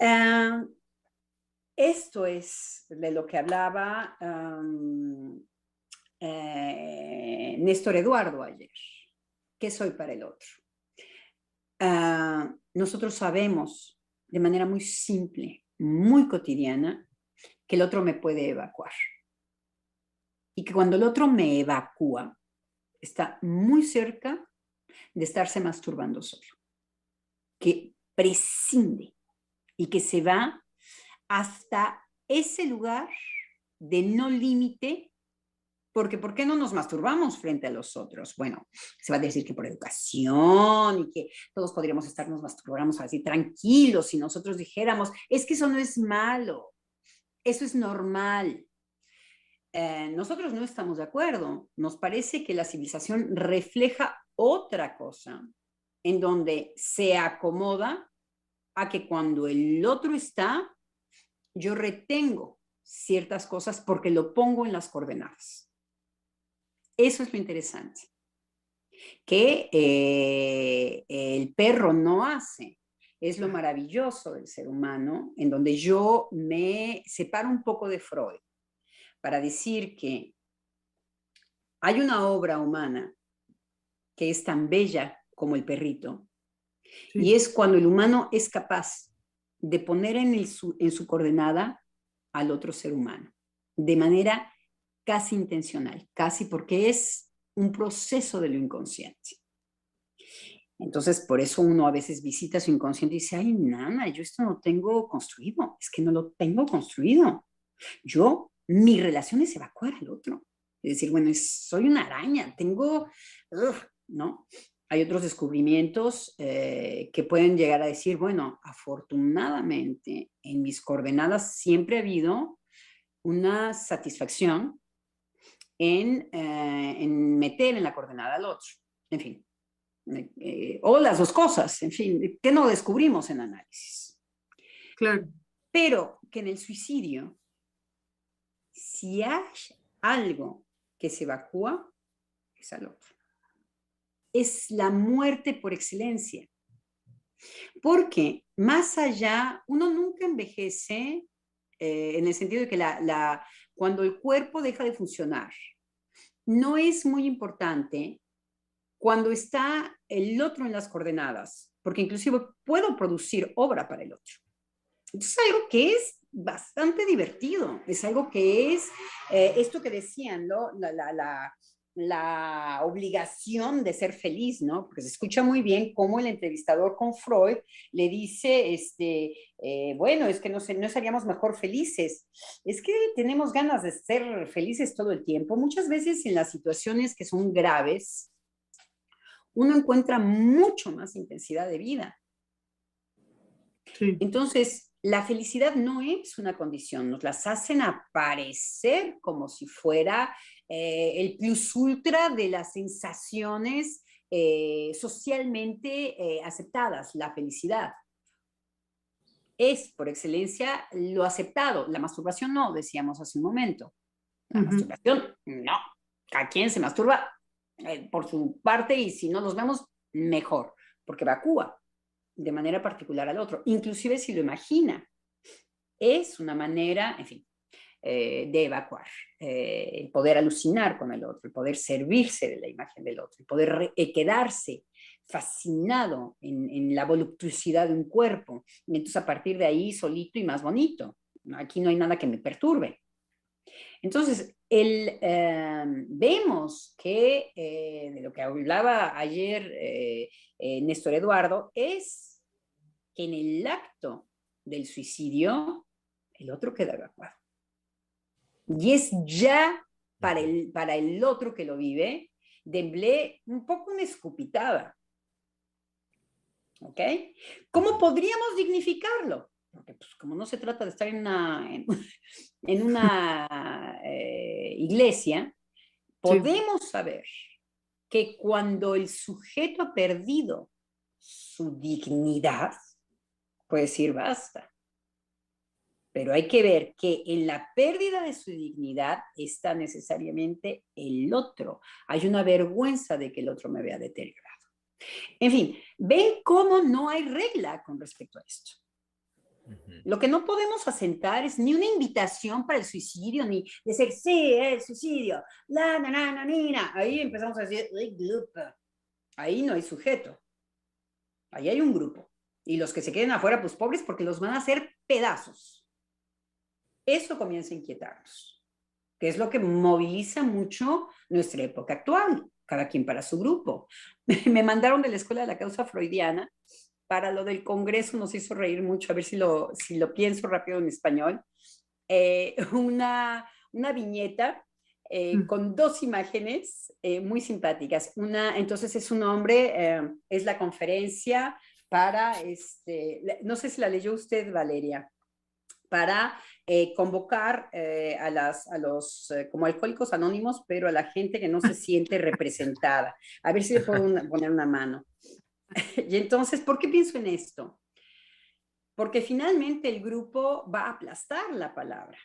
Ah, esto es de lo que hablaba eh, Néstor Eduardo ayer. ¿Qué soy para el otro? Ah, nosotros sabemos de manera muy simple, muy cotidiana, que el otro me puede evacuar. Y que cuando el otro me evacúa, está muy cerca de estarse masturbando solo, que prescinde y que se va hasta ese lugar de no límite, porque ¿por qué no nos masturbamos frente a los otros? Bueno, se va a decir que por educación y que todos podríamos estarnos masturbando así tranquilos si nosotros dijéramos, es que eso no es malo, eso es normal. Eh, nosotros no estamos de acuerdo. Nos parece que la civilización refleja otra cosa en donde se acomoda a que cuando el otro está, yo retengo ciertas cosas porque lo pongo en las coordenadas. Eso es lo interesante. Que eh, el perro no hace. Es lo maravilloso del ser humano, en donde yo me separo un poco de Freud para decir que hay una obra humana que es tan bella como el perrito. Y es cuando el humano es capaz de poner en, en su coordenada al otro ser humano, de manera casi intencional, casi porque es un proceso de lo inconsciente. Entonces, por eso uno a veces visita su inconsciente y dice, ay, nana, yo esto no tengo construido, es que no lo tengo construido. Yo, mi relación es evacuar al otro. Es decir, bueno, soy una araña, tengo, ¿no? Hay otros descubrimientos eh, que pueden llegar a decir, bueno, afortunadamente en mis coordenadas siempre ha habido una satisfacción en, eh, en meter en la coordenada al otro. En fin, eh, o las dos cosas, en fin, que no descubrimos en análisis. Claro. Pero que en el suicidio, si hay algo que se evacúa, es al otro es la muerte por excelencia. Porque más allá, uno nunca envejece eh, en el sentido de que la, cuando el cuerpo deja de funcionar, no es muy importante cuando está el otro en las coordenadas, porque inclusive puedo producir obra para el otro. Entonces, algo que es bastante divertido, es algo que es eh, esto que decían, ¿no? la, la obligación de ser feliz, ¿no? Porque se escucha muy bien cómo el entrevistador con Freud le dice, este, eh, bueno, es que no, no seríamos mejor felices. Es que tenemos ganas de ser felices todo el tiempo. Muchas veces en las situaciones que son graves, uno encuentra mucho más intensidad de vida. Entonces, la felicidad no es una condición, nos las hacen aparecer como si fuera eh, el plus ultra de las sensaciones eh, socialmente eh, aceptadas, la felicidad. Es por excelencia lo aceptado. La masturbación no, decíamos hace un momento. La masturbación no. ¿A quién se masturba? Por su parte y si no nos vemos, mejor, porque evacúa de manera particular al otro, inclusive si lo imagina. Es una manera, en fin, eh, de evacuar, eh, el poder alucinar con el otro, el poder servirse de la imagen del otro, el poder eh, quedarse fascinado en, en, la voluptuosidad de un cuerpo. Y entonces a partir de ahí solito y más bonito. Aquí no hay nada que me perturbe. Entonces, el, vemos que de lo que hablaba ayer Néstor Eduardo es que en el acto del suicidio el otro queda evacuado. Y es ya para el, para el otro que lo vive, Demblé un poco una escupitada. ¿Ok? ¿Cómo podríamos dignificarlo? Porque pues, como no se trata de estar en una, en, una eh, iglesia, podemos saber que cuando el sujeto ha perdido su dignidad, puede decir basta. Pero hay que ver que en la pérdida de su dignidad está necesariamente el otro. Hay una vergüenza de que el otro me vea deteriorado. En fin, ven cómo no hay regla con respecto a esto. Lo que no podemos asentar es ni una invitación para el suicidio, ni decir, sí, el suicidio, la, na, na, na, Ahí empezamos a decir, ahí no hay sujeto. Ahí hay un grupo. Y los que se queden afuera, pues pobres, porque los van a hacer pedazos. Eso comienza a inquietarnos, que es lo que moviliza mucho nuestra época actual, cada quien para su grupo. Me mandaron de la Escuela de la Causa Freudiana para lo del Congreso, nos hizo reír mucho, a ver si lo, si lo pienso rápido en español, eh, una, una viñeta eh, mm. con dos imágenes eh, muy simpáticas. Una, entonces es un hombre, es la conferencia para, este, no sé si la leyó usted, Valeria, para eh, convocar eh, a, las, a los eh, como alcohólicos anónimos, pero a la gente que no se siente representada. A ver si le puedo poner una mano. y entonces, ¿por qué pienso en esto? Porque finalmente el grupo va a aplastar la palabra.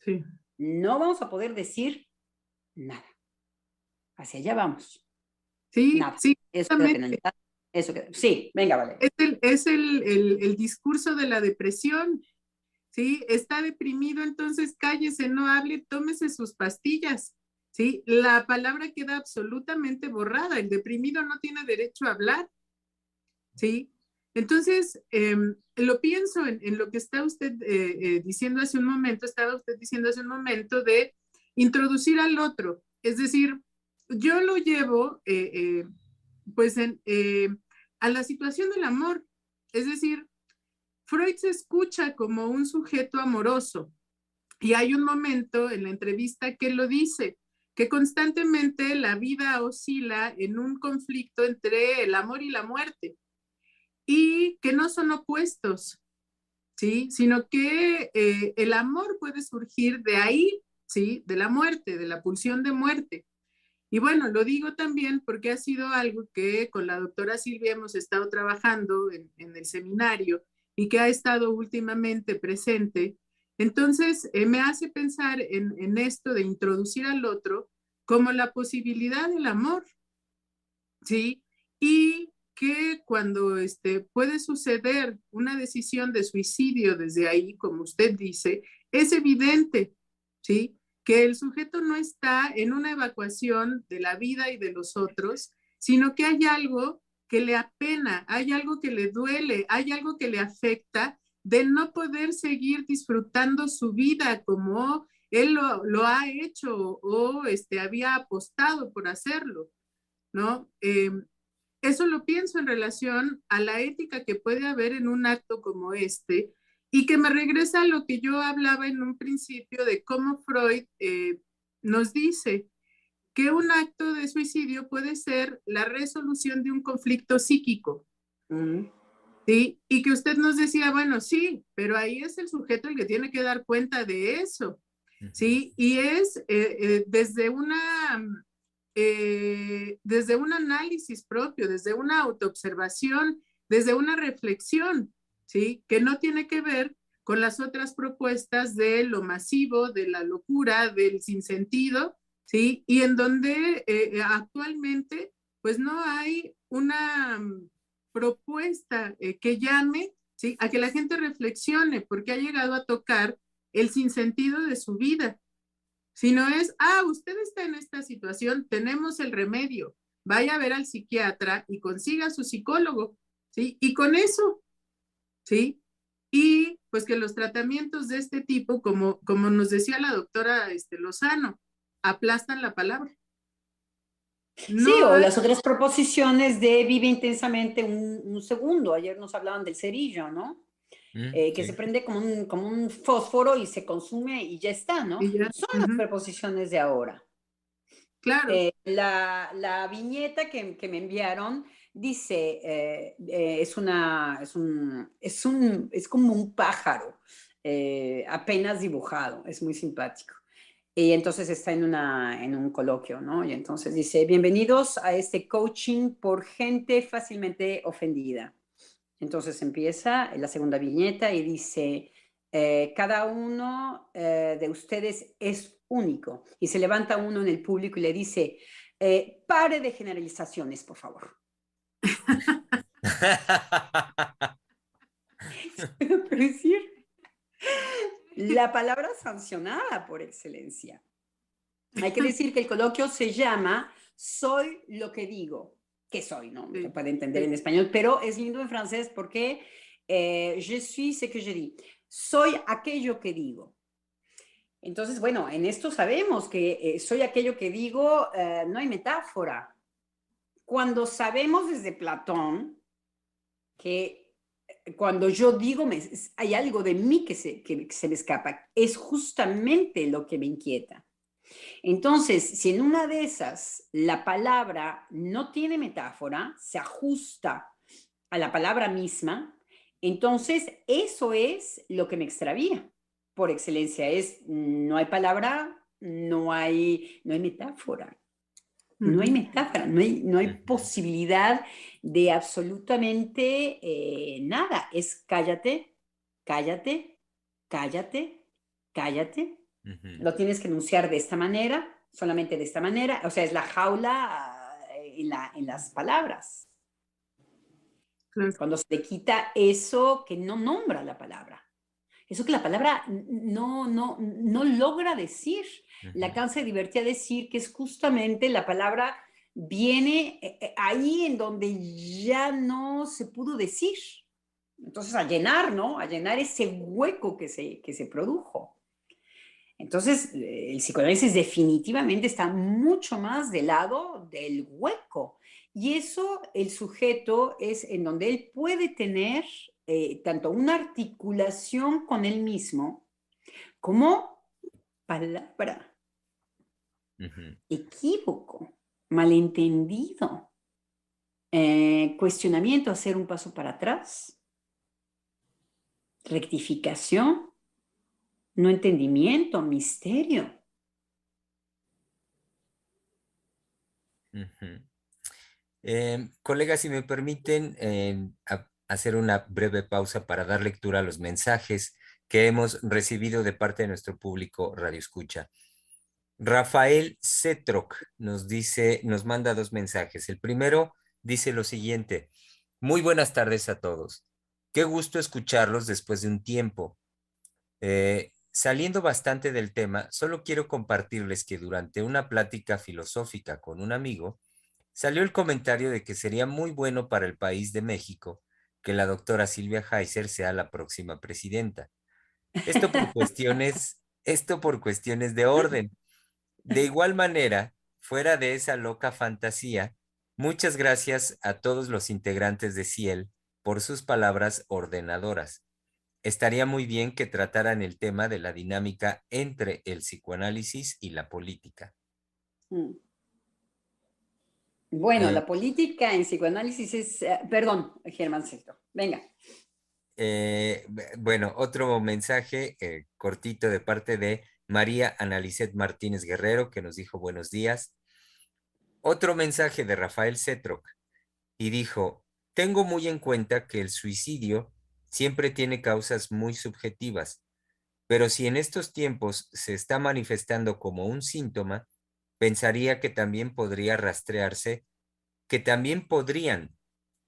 Sí. No vamos a poder decir nada. Hacia allá vamos. Sí, sí. Eso Eso sí, venga, vale. Es, el, es el, el, el discurso de la depresión ¿sí? Está deprimido, entonces cállese, no hable, tómese sus pastillas, ¿sí? La palabra queda absolutamente borrada, el deprimido no tiene derecho a hablar, ¿sí? Entonces, em, lo pienso en, lo que está usted eh, eh, diciendo hace un momento, estaba usted diciendo hace un momento de introducir al otro, es decir, yo lo llevo, eh, pues, a la situación del amor, es decir, Freud se escucha como un sujeto amoroso y hay un momento en la entrevista que lo dice, que constantemente la vida oscila en un conflicto entre el amor y la muerte y que no son opuestos, ¿sí? Sino que eh, el amor puede surgir de ahí, ¿sí? De la muerte, de la pulsión de muerte. Y bueno, lo digo también porque ha sido algo que con la doctora Silvia hemos estado trabajando en, en el seminario y que ha estado últimamente presente, entonces eh, me hace pensar en, esto de introducir al otro como la posibilidad del amor, ¿sí? Y que cuando este, puede suceder una decisión de suicidio desde ahí, como usted dice, es evidente, ¿sí? Que el sujeto no está en una evacuación de la vida y de los otros, sino que hay algo que le apena, hay algo que le duele, hay algo que le afecta de no poder seguir disfrutando su vida como él lo, ha hecho o este, había apostado por hacerlo, ¿no? Em, eso lo pienso en relación a la ética que puede haber en un acto como este y que me regresa a lo que yo hablaba en un principio de cómo Freud eh, nos dice que un acto de suicidio puede ser la resolución de un conflicto psíquico. ¿Sí? Y que usted nos decía, bueno, sí, pero ahí es el sujeto el que tiene que dar cuenta de eso. ¿Sí? Y es eh, eh, desde una eh, desde un análisis propio, desde una autoobservación, desde una reflexión, ¿sí? Que no tiene que ver con las otras propuestas de lo masivo, de la locura, del sinsentido, ¿sí? Y en donde eh, actualmente, pues no hay una mm, propuesta eh, que llame, ¿sí? A que la gente reflexione, porque ha llegado a tocar el sinsentido de su vida, sino es, ah, usted está en esta situación, tenemos el remedio, vaya a ver al psiquiatra y consiga a su psicólogo, ¿sí? Y con eso, ¿sí? Y pues que los tratamientos de este tipo, como, como nos decía la doctora este, Lozano, aplastan la palabra. sí, o las otras proposiciones de vive intensamente un, un, segundo. Ayer nos hablaban del cerillo, ¿no? Mm, eh, que se prende como un, como un fósforo y se consume y ya está, ¿no? Son las preposiciones de ahora. Claro. Eh, la, la, viñeta que, que, me enviaron dice, eh, es, una, es, un, es, un, es como un pájaro apenas dibujado, es muy simpático. Y entonces está en, una, en un coloquio, ¿no? Y entonces dice, bienvenidos a este coaching por gente fácilmente ofendida. Entonces empieza la segunda viñeta y dice, eh, cada uno eh, de ustedes es único. Y se levanta uno en el público y le dice, eh, pare de generalizaciones, por favor. decir? La palabra sancionada por excelencia. Hay que decir que el coloquio se llama Soy lo que digo que soy, ¿no? Se puede entender en español, pero es lindo en francés porque eh, je suis ce que je dis. Soy aquello que digo. Entonces, bueno, en esto sabemos que eh, soy aquello que digo, eh, no hay metáfora. Cuando sabemos desde Platón que cuando yo digo, me, hay algo de mí que se, que se me escapa, es justamente lo que me inquieta. Entonces, si en una de esas la palabra no tiene metáfora, se ajusta a la palabra misma, entonces eso es lo que me extravía. Por excelencia es, no hay palabra, no hay, no hay metáfora. No hay metáfora, no hay, no hay posibilidad de absolutamente eh, nada. Es cállate, cállate, cállate, cállate, lo tienes que enunciar de esta manera, solamente de esta manera. O sea, es la jaula eh, en, las palabras. Cuando se le quita eso que no nombra la palabra. Eso que la palabra no, no, no logra decir. La cansa de divertir a decir que es justamente la palabra viene eh, eh, ahí en donde ya no se pudo decir. Entonces, a llenar, ¿no? A llenar ese hueco que se, que se produjo. Entonces, eh, el psicoanálisis definitivamente está mucho más del lado del hueco. Y eso el sujeto es en donde él puede tener eh, tanto una articulación con él mismo como palabra, equívoco, malentendido, eh, cuestionamiento, hacer un paso para atrás, rectificación no entendimiento, misterio. Em, colegas, si me permiten em, hacer una breve pausa para dar lectura a los mensajes que hemos recibido de parte de nuestro público Radio Escucha. Rafael Cetroc nos dice, nos manda dos mensajes. El primero dice lo siguiente: Muy buenas tardes a todos. Qué gusto escucharlos después de un tiempo. Eh, Saliendo bastante del tema, solo quiero compartirles que durante una plática filosófica con un amigo, salió el comentario de que sería muy bueno para el país de México que la doctora Silvia Heiser sea la próxima presidenta. Esto por cuestiones Esto por cuestiones de orden. De igual manera, fuera de esa loca fantasía, muchas gracias a todos los integrantes de Ciel por sus palabras ordenadoras. Estaría muy bien que trataran el tema de la dinámica entre el psicoanálisis y la política. Mm. Bueno, la política en psicoanálisis es, eh, perdón, Germán venga. Eh, bueno, otro mensaje eh, cortito de parte de María Analicet Martínez Guerrero, que nos dijo buenos días. Otro mensaje de Rafael Cetroc y dijo, tengo muy en cuenta que el suicidio siempre tiene causas muy subjetivas, pero si en estos tiempos se está manifestando como un síntoma, pensaría que también podría rastrearse, que también podrían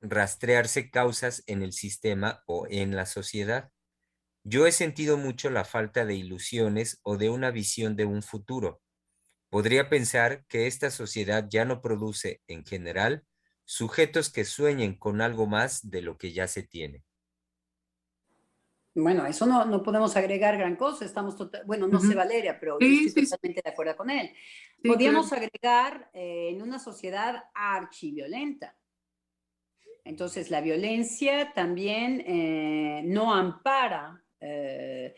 rastrearse causas en el sistema o en la sociedad. Yo he sentido mucho la falta de ilusiones o de una visión de un futuro. Podría pensar que esta sociedad ya no produce, en general, sujetos que sueñen con algo más de lo que ya se tiene. Bueno, eso no, no podemos agregar gran cosa, estamos total, bueno, no sé Valeria, pero estoy totalmente de acuerdo con él. Podríamos agregar eh, en una sociedad archiviolenta. Entonces, la violencia también eh, no ampara eh,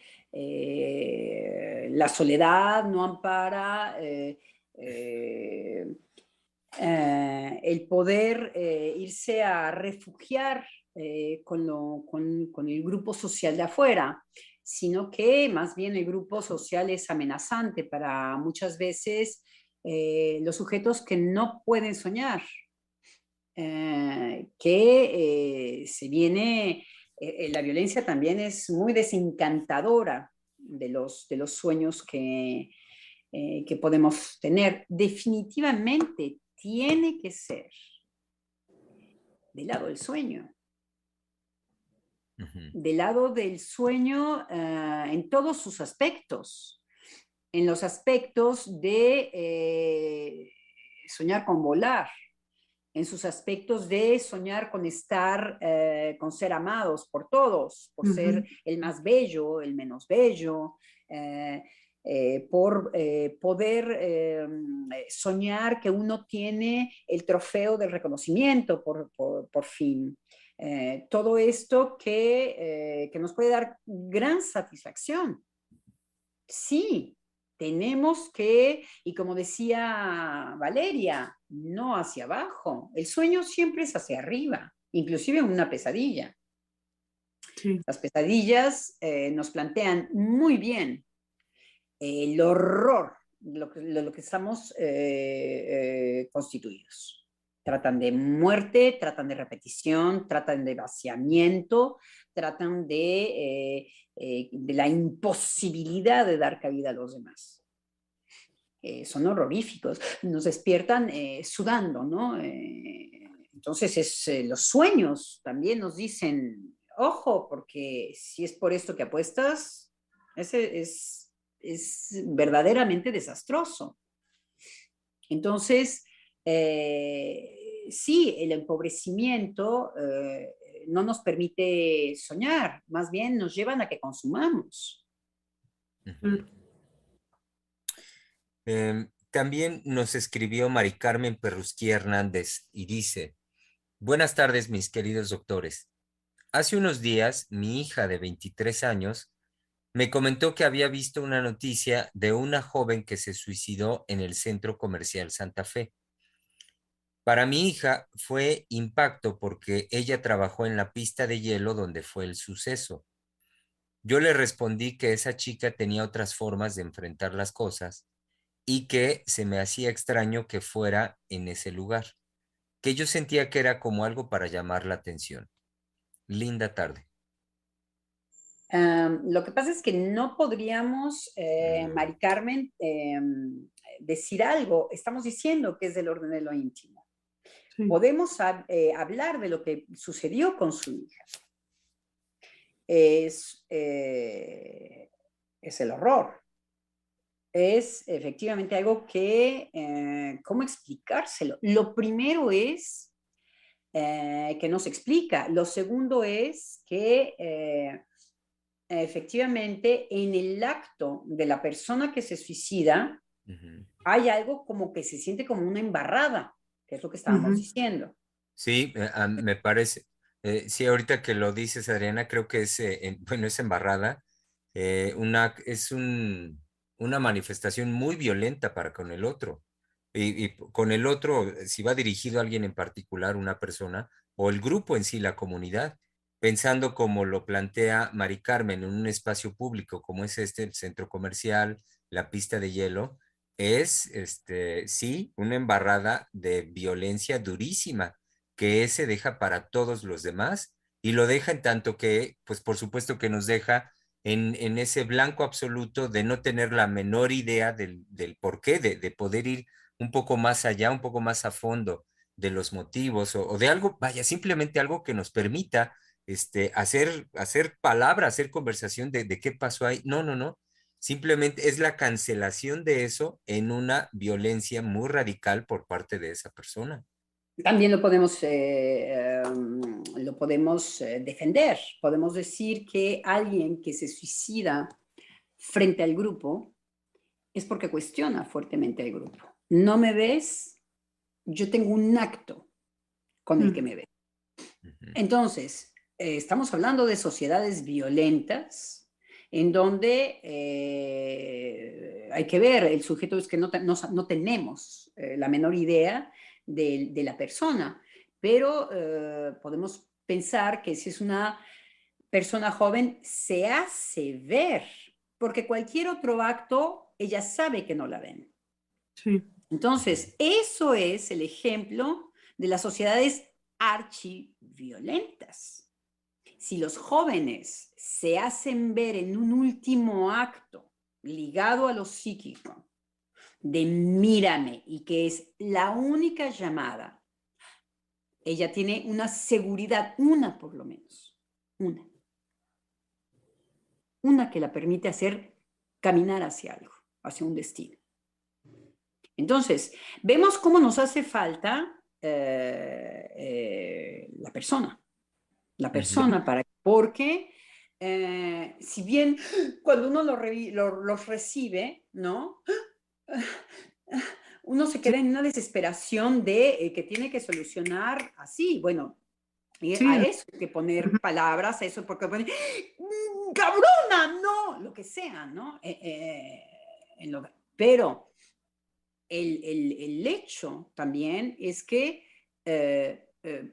la soledad, no ampara el poder irse a refugiar eh, con, el grupo social de afuera, sino que más bien el grupo social es amenazante para muchas veces eh, los sujetos que no pueden soñar, eh, que se viene, la violencia también es muy desencantadora de los, sueños que, que podemos tener. Definitivamente tiene que ser del lado del sueño del lado del sueño eh, en todos sus aspectos, en los aspectos de eh, soñar con volar, en sus aspectos de soñar con estar, eh, con ser amados por todos, por ser el más bello, el menos bello, por poder soñar que uno tiene el trofeo del reconocimiento por fin. Eh, todo esto que, eh, que nos puede dar gran satisfacción. Sí, tenemos que, y como decía Valeria, no hacia abajo. El sueño siempre es hacia arriba, inclusive en una pesadilla. Las pesadillas eh, nos plantean muy bien el horror de lo que estamos constituidos. Tratan de muerte, tratan de repetición, tratan de vaciamiento, tratan de, eh, eh, de la imposibilidad de dar cabida a los demás. Eh, son horroríficos, nos despiertan sudando, ¿no? entonces es, los sueños también nos dicen, ojo, porque si es por esto que apuestas, ese es, es verdaderamente desastroso. Entonces, sí, el empobrecimiento eh, no nos permite soñar, más bien nos llevan a que consumamos. Em, también nos escribió Mari Carmen Perrusquía Hernández y dice, buenas tardes mis queridos doctores. Hace unos días mi hija de 23 años me comentó que había visto una noticia de una joven que se suicidó en el centro comercial Santa Fe. Para mi hija fue impacto porque ella trabajó en la pista de hielo donde fue el suceso. Yo le respondí que esa chica tenía otras formas de enfrentar las cosas y que se me hacía extraño que fuera en ese lugar, que yo sentía que era como algo para llamar la atención. Linda tarde. lo que pasa es que no podríamos, eh, mm. Mari Carmen, em, decir algo. Estamos diciendo que es del orden de lo íntimo. Podemos eh, hablar de lo que sucedió con su hija. Es, eh, es el horror. Es efectivamente algo que, eh, ¿cómo explicárselo? Lo primero es que no se explica. Lo segundo es que efectivamente en el acto de la persona que se suicida, hay algo como que se siente como una embarrada, que es lo que estábamos diciendo. Sí, eh, me parece. Eh, sí, ahorita que lo dices, Adriana, creo que es, eh, bueno, es embarrada. una, es un, una manifestación muy violenta para con el otro. Y, y, con el otro, si va dirigido a alguien en particular, una persona, o el grupo en sí, la comunidad, pensando como lo plantea Mari Carmen en un espacio público como es este, el centro comercial, la pista de hielo, es, este, sí, una embarrada de violencia durísima que se deja para todos los demás y lo deja en tanto que, pues por supuesto que nos deja en, en ese blanco absoluto de no tener la menor idea del, del porqué, de, de, poder ir un poco más allá, un poco más a fondo de los motivos o, o de algo, vaya, simplemente algo que nos permita este, hacer, hacer palabra, hacer conversación de, de qué pasó ahí. No, no, no simplemente es la cancelación de eso en una violencia muy radical por parte de esa persona. También lo podemos, eh, em, lo podemos eh, defender. Podemos decir que alguien que se suicida frente al grupo es porque cuestiona fuertemente al grupo. No me ves, yo tengo un acto con el mm. que me ve. Entonces, eh, estamos hablando de sociedades violentas, en donde eh, hay que ver, el sujeto es que no, no, tenemos eh, la menor idea de, de la persona, pero eh, podemos pensar que si es una persona joven, se hace ver, porque cualquier otro acto, ella sabe que no la ven. Sí. Entonces, eso es el ejemplo de las sociedades archiviolentas si los jóvenes se hacen ver en un último acto ligado a lo psíquico, de mírame y que es la única llamada, ella tiene una seguridad, una por lo menos, una. Una que la permite hacer caminar hacia algo, hacia un destino. Entonces, vemos cómo nos hace falta eh, eh, la persona la persona, para, porque eh, si bien cuando uno los recibe, ¿no? Uno se queda en una desesperación de eh, que tiene que solucionar así, bueno, y a eso hay que poner palabras, a eso, porque mm, cabrona, no, lo que sea, ¿no? Eh, pero el, el, hecho también es que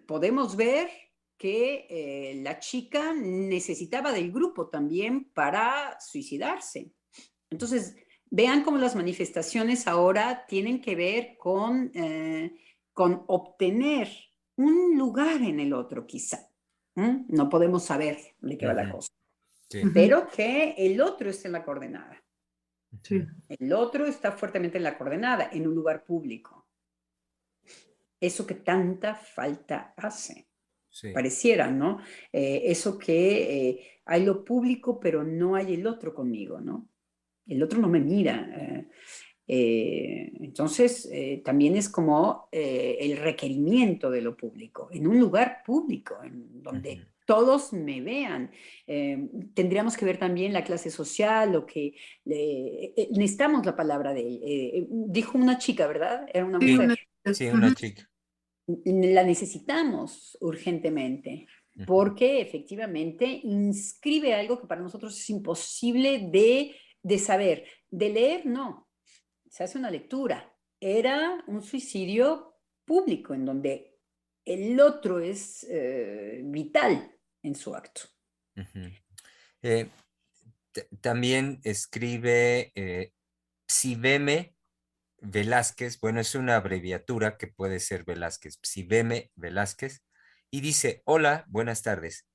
podemos ver que eh, la chica necesitaba del grupo también para suicidarse. Entonces, vean cómo las manifestaciones ahora tienen que ver con, eh, con obtener un lugar en el otro, quizá. No podemos saber de qué va la cosa. Pero que el otro esté en la coordenada. El otro está fuertemente en la coordenada, en un lugar público. Eso que tanta falta hace pareciera, ¿no? Eh, eso que eh, hay lo público, pero no hay el otro conmigo, ¿no? El otro no me mira. Eh, entonces, también es como el requerimiento de lo público, en un lugar público, en donde todos me vean. tendríamos que ver también la clase social, lo que necesitamos la palabra de dijo una chica, ¿verdad? Era una mujer. Sí, una chica la necesitamos urgentemente porque efectivamente inscribe algo que para nosotros es imposible de, de, saber. De leer, no. Se hace una lectura. Era un suicidio público en donde el otro es eh, vital en su acto. Eh, también escribe eh, si veme Velázquez, bueno, es una abreviatura que puede ser Velázquez, Psibeme Velázquez, y dice, hola, buenas tardes.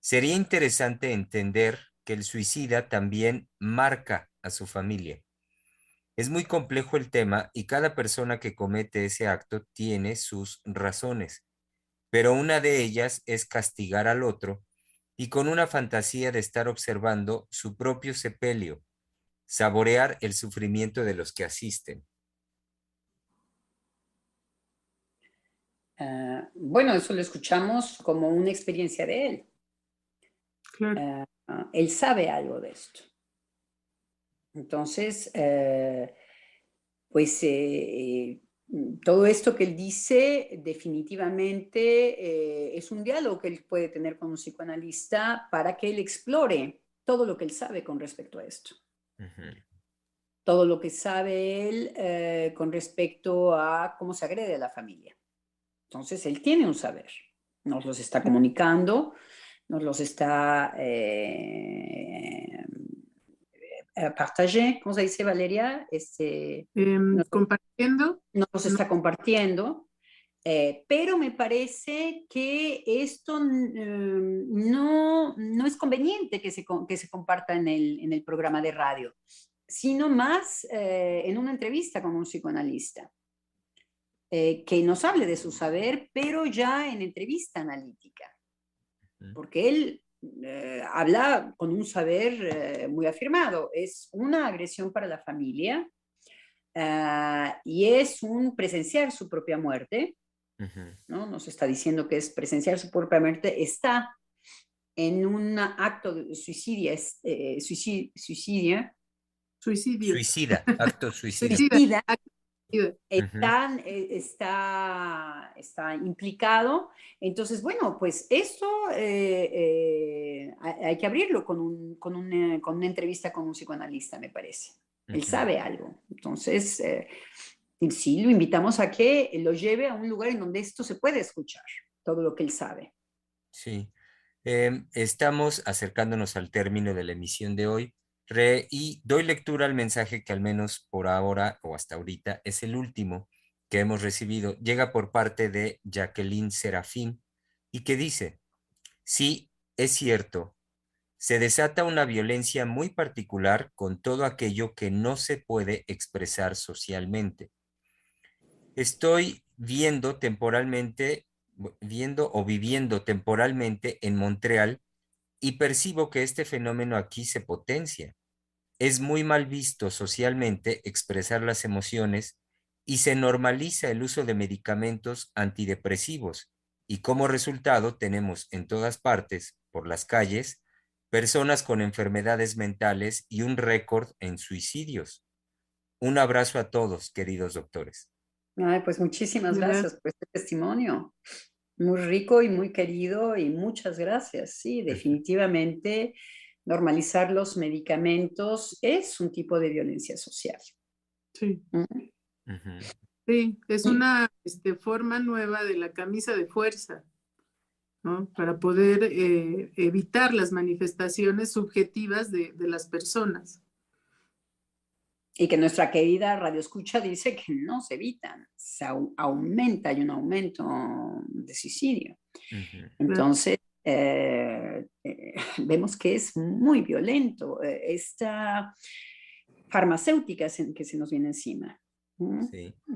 Sería interesante entender que el suicida también marca a su familia. Es muy complejo el tema y cada persona que comete ese acto tiene sus razones, pero una de ellas es castigar al otro y con una fantasía de estar observando su propio sepelio saborear el sufrimiento de los que asisten. Ah, bueno, eso lo escuchamos como una experiencia de él. Eh, él sabe algo de esto. Entonces, eh, pues eh, todo esto que él dice definitivamente es un diálogo que él puede tener con un psicoanalista para que él explore todo lo que él sabe con respecto a esto. Todo lo que sabe él con respecto a cómo se agrede a la familia. Entonces, él tiene un saber, nos los está comunicando, nos los está eh, eh ¿cómo se dice Valeria? Este, em, compartiendo. Nos los está compartiendo, eh, pero me parece que esto em, no, no es conveniente que se, que se comparta en el, en el programa de radio, sino más eh, en una entrevista con un psicoanalista. Que nos hable de su saber, pero ya en entrevista analítica porque él eh, habla con un saber eh, muy afirmado. Es una agresión para la familia ah, y es un presenciar su propia muerte. ¿no? Nos está diciendo que es presenciar su propia muerte. Está en un acto de suicidio, eh, suicidio, suicidio. Suicida, acto suicida. Está, eh, está, está, implicado. Entonces, bueno, pues esto eh, eh, hay que abrirlo con, un, con, una, con, una, entrevista con un psicoanalista, me parece. Él sabe algo. Entonces, sí, lo invitamos a que lo lleve a un lugar en donde esto se puede escuchar, todo lo que él sabe. Sí. Em, estamos acercándonos al término de la emisión de hoy y doy lectura al mensaje que al menos por ahora o hasta ahorita es el último que hemos recibido. Llega por parte de Jacqueline Serafín y que dice, sí, es cierto, se desata una violencia muy particular con todo aquello que no se puede expresar socialmente. Estoy viendo temporalmente, viendo o viviendo temporalmente en Montreal y percibo que este fenómeno aquí se potencia. Es muy mal visto socialmente expresar las emociones y se normaliza el uso de medicamentos antidepresivos y como resultado tenemos en todas partes, por las calles, personas con enfermedades mentales y un récord en suicidios. Un abrazo a todos, queridos doctores. Ay, pues muchísimas gracias por este testimonio muy rico y muy querido y muchas gracias. Sí, definitivamente normalizar los medicamentos es un tipo de violencia social. Sí. Sí, es una este, forma nueva de la camisa de fuerza, ¿no? Para poder eh, evitar las manifestaciones subjetivas de, de las personas y que nuestra querida radio escucha dice que no se evitan, se aumenta, hay un aumento de suicidio. Entonces, eh, eh, vemos que es muy violento eh, esta farmacéutica que se nos viene encima.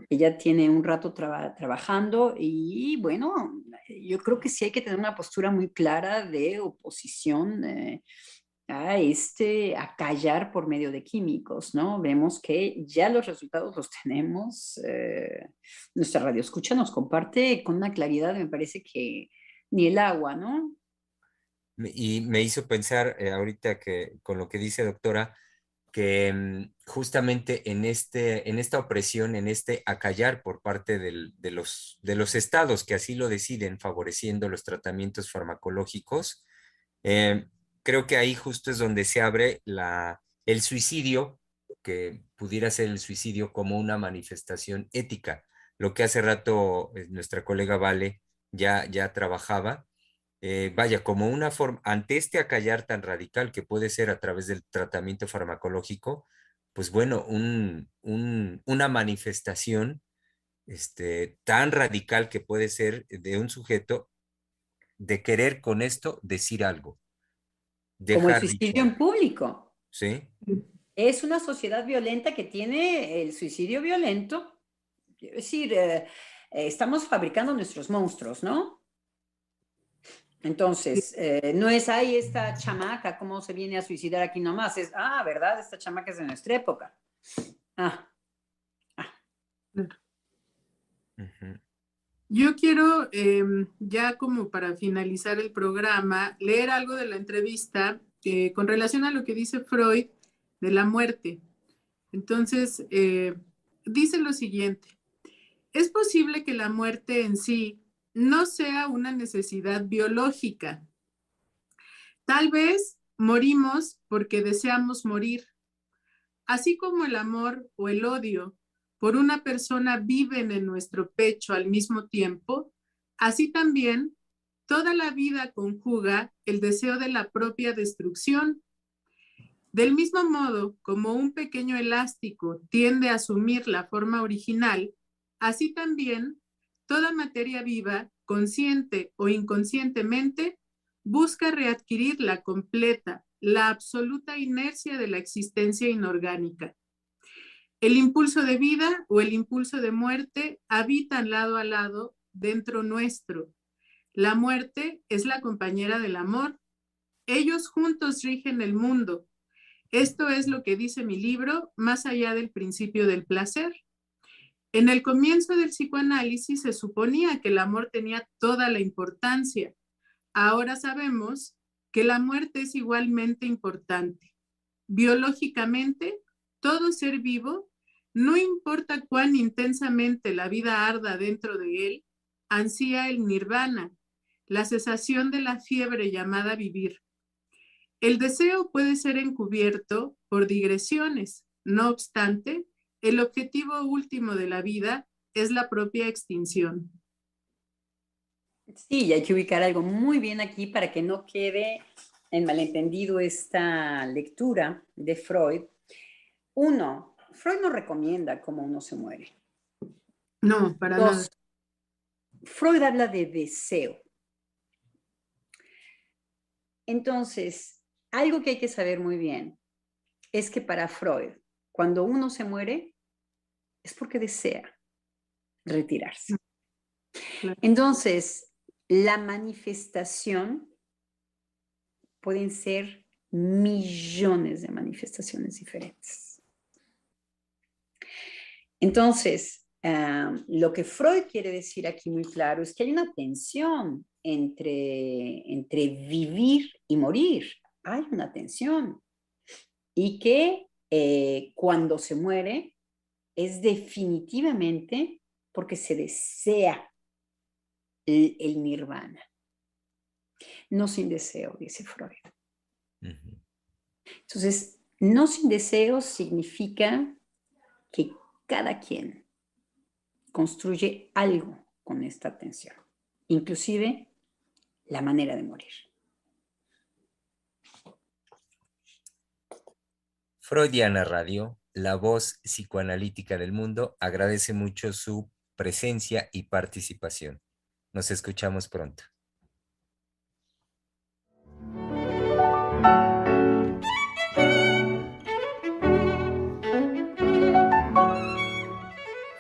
Ella tiene un rato trabajando y bueno, yo creo que sí hay que tener una postura muy clara de oposición a este a callar por medio de químicos, ¿no? Vemos que ya los resultados los tenemos. Eh, nuestra radio escucha nos comparte con una claridad, me parece que ni el agua, ¿no? Y me hizo pensar eh, ahorita que con lo que dice doctora, que mm, justamente en, este, en esta opresión, en este acallar por parte de, los, de los estados que así lo deciden, favoreciendo los tratamientos farmacológicos, eh, creo que ahí justo es donde se abre la, el suicidio, que pudiera ser el suicidio como una manifestación ética, lo que hace rato eh, nuestra colega Vale ya, ya trabajaba. Eh, vaya, como una forma, ante este acallar tan radical que puede ser a través del tratamiento farmacológico, pues bueno, un, una manifestación este, tan radical que puede ser de un sujeto de querer con esto decir algo como el suicidio en público. Sí. Es una sociedad violenta que tiene el suicidio violento. Es decir, eh, eh, estamos fabricando nuestros monstruos, ¿no? Entonces, eh, no es ahí esta chamaca, cómo se viene a suicidar aquí nomás. Es, ah, ¿verdad? Esta chamaca es de nuestra época. Ah. ah. Yo quiero, em, ya como para finalizar el programa, leer algo de la entrevista eh, con relación a lo que dice Freud de la muerte. Entonces, eh, dice lo siguiente, es posible que la muerte en sí no sea una necesidad biológica. Tal vez morimos porque deseamos morir. Así como el amor o el odio por una persona viven en nuestro pecho al mismo tiempo, así también toda la vida conjuga el deseo de la propia destrucción. Del mismo modo como un pequeño elástico tiende a asumir la forma original, así también toda materia viva, consciente o inconscientemente, busca readquirir la completa, la absoluta inercia de la existencia inorgánica. El impulso de vida o el impulso de muerte habitan lado a lado dentro nuestro. La muerte es la compañera del amor. Ellos juntos rigen el mundo. Esto es lo que dice mi libro, más allá del principio del placer. En el comienzo del psicoanálisis se suponía que el amor tenía toda la importancia. Ahora sabemos que la muerte es igualmente importante. Biológicamente, todo ser vivo, no importa cuán intensamente la vida arda dentro de él, ansía el nirvana, la cesación de la fiebre llamada vivir. El deseo puede ser encubierto por digresiones. No obstante, el objetivo último de la vida es la propia extinción. Sí, y hay que ubicar algo muy bien aquí para que no quede en malentendido esta lectura de Freud. Uno, Freud no recomienda cómo uno se muere. No, para nada. Freud habla de deseo. Entonces, algo que hay que saber muy bien es que para Freud, cuando uno se muere, es porque desea retirarse. Entonces, la manifestación pueden ser millones de manifestaciones diferentes. Entonces, lo que Freud quiere decir aquí muy claro es que hay una tensión entre, entre vivir y morir. Hay una tensión. Y que eh, cuando se muere es definitivamente porque se desea el, el nirvana. No sin deseo, dice Freud. Entonces, no sin deseo significa que cada quien construye algo con esta atención, inclusive la manera de morir. Freudiana Radio, la voz psicoanalítica del mundo, agradece mucho su presencia y participación. Nos escuchamos pronto.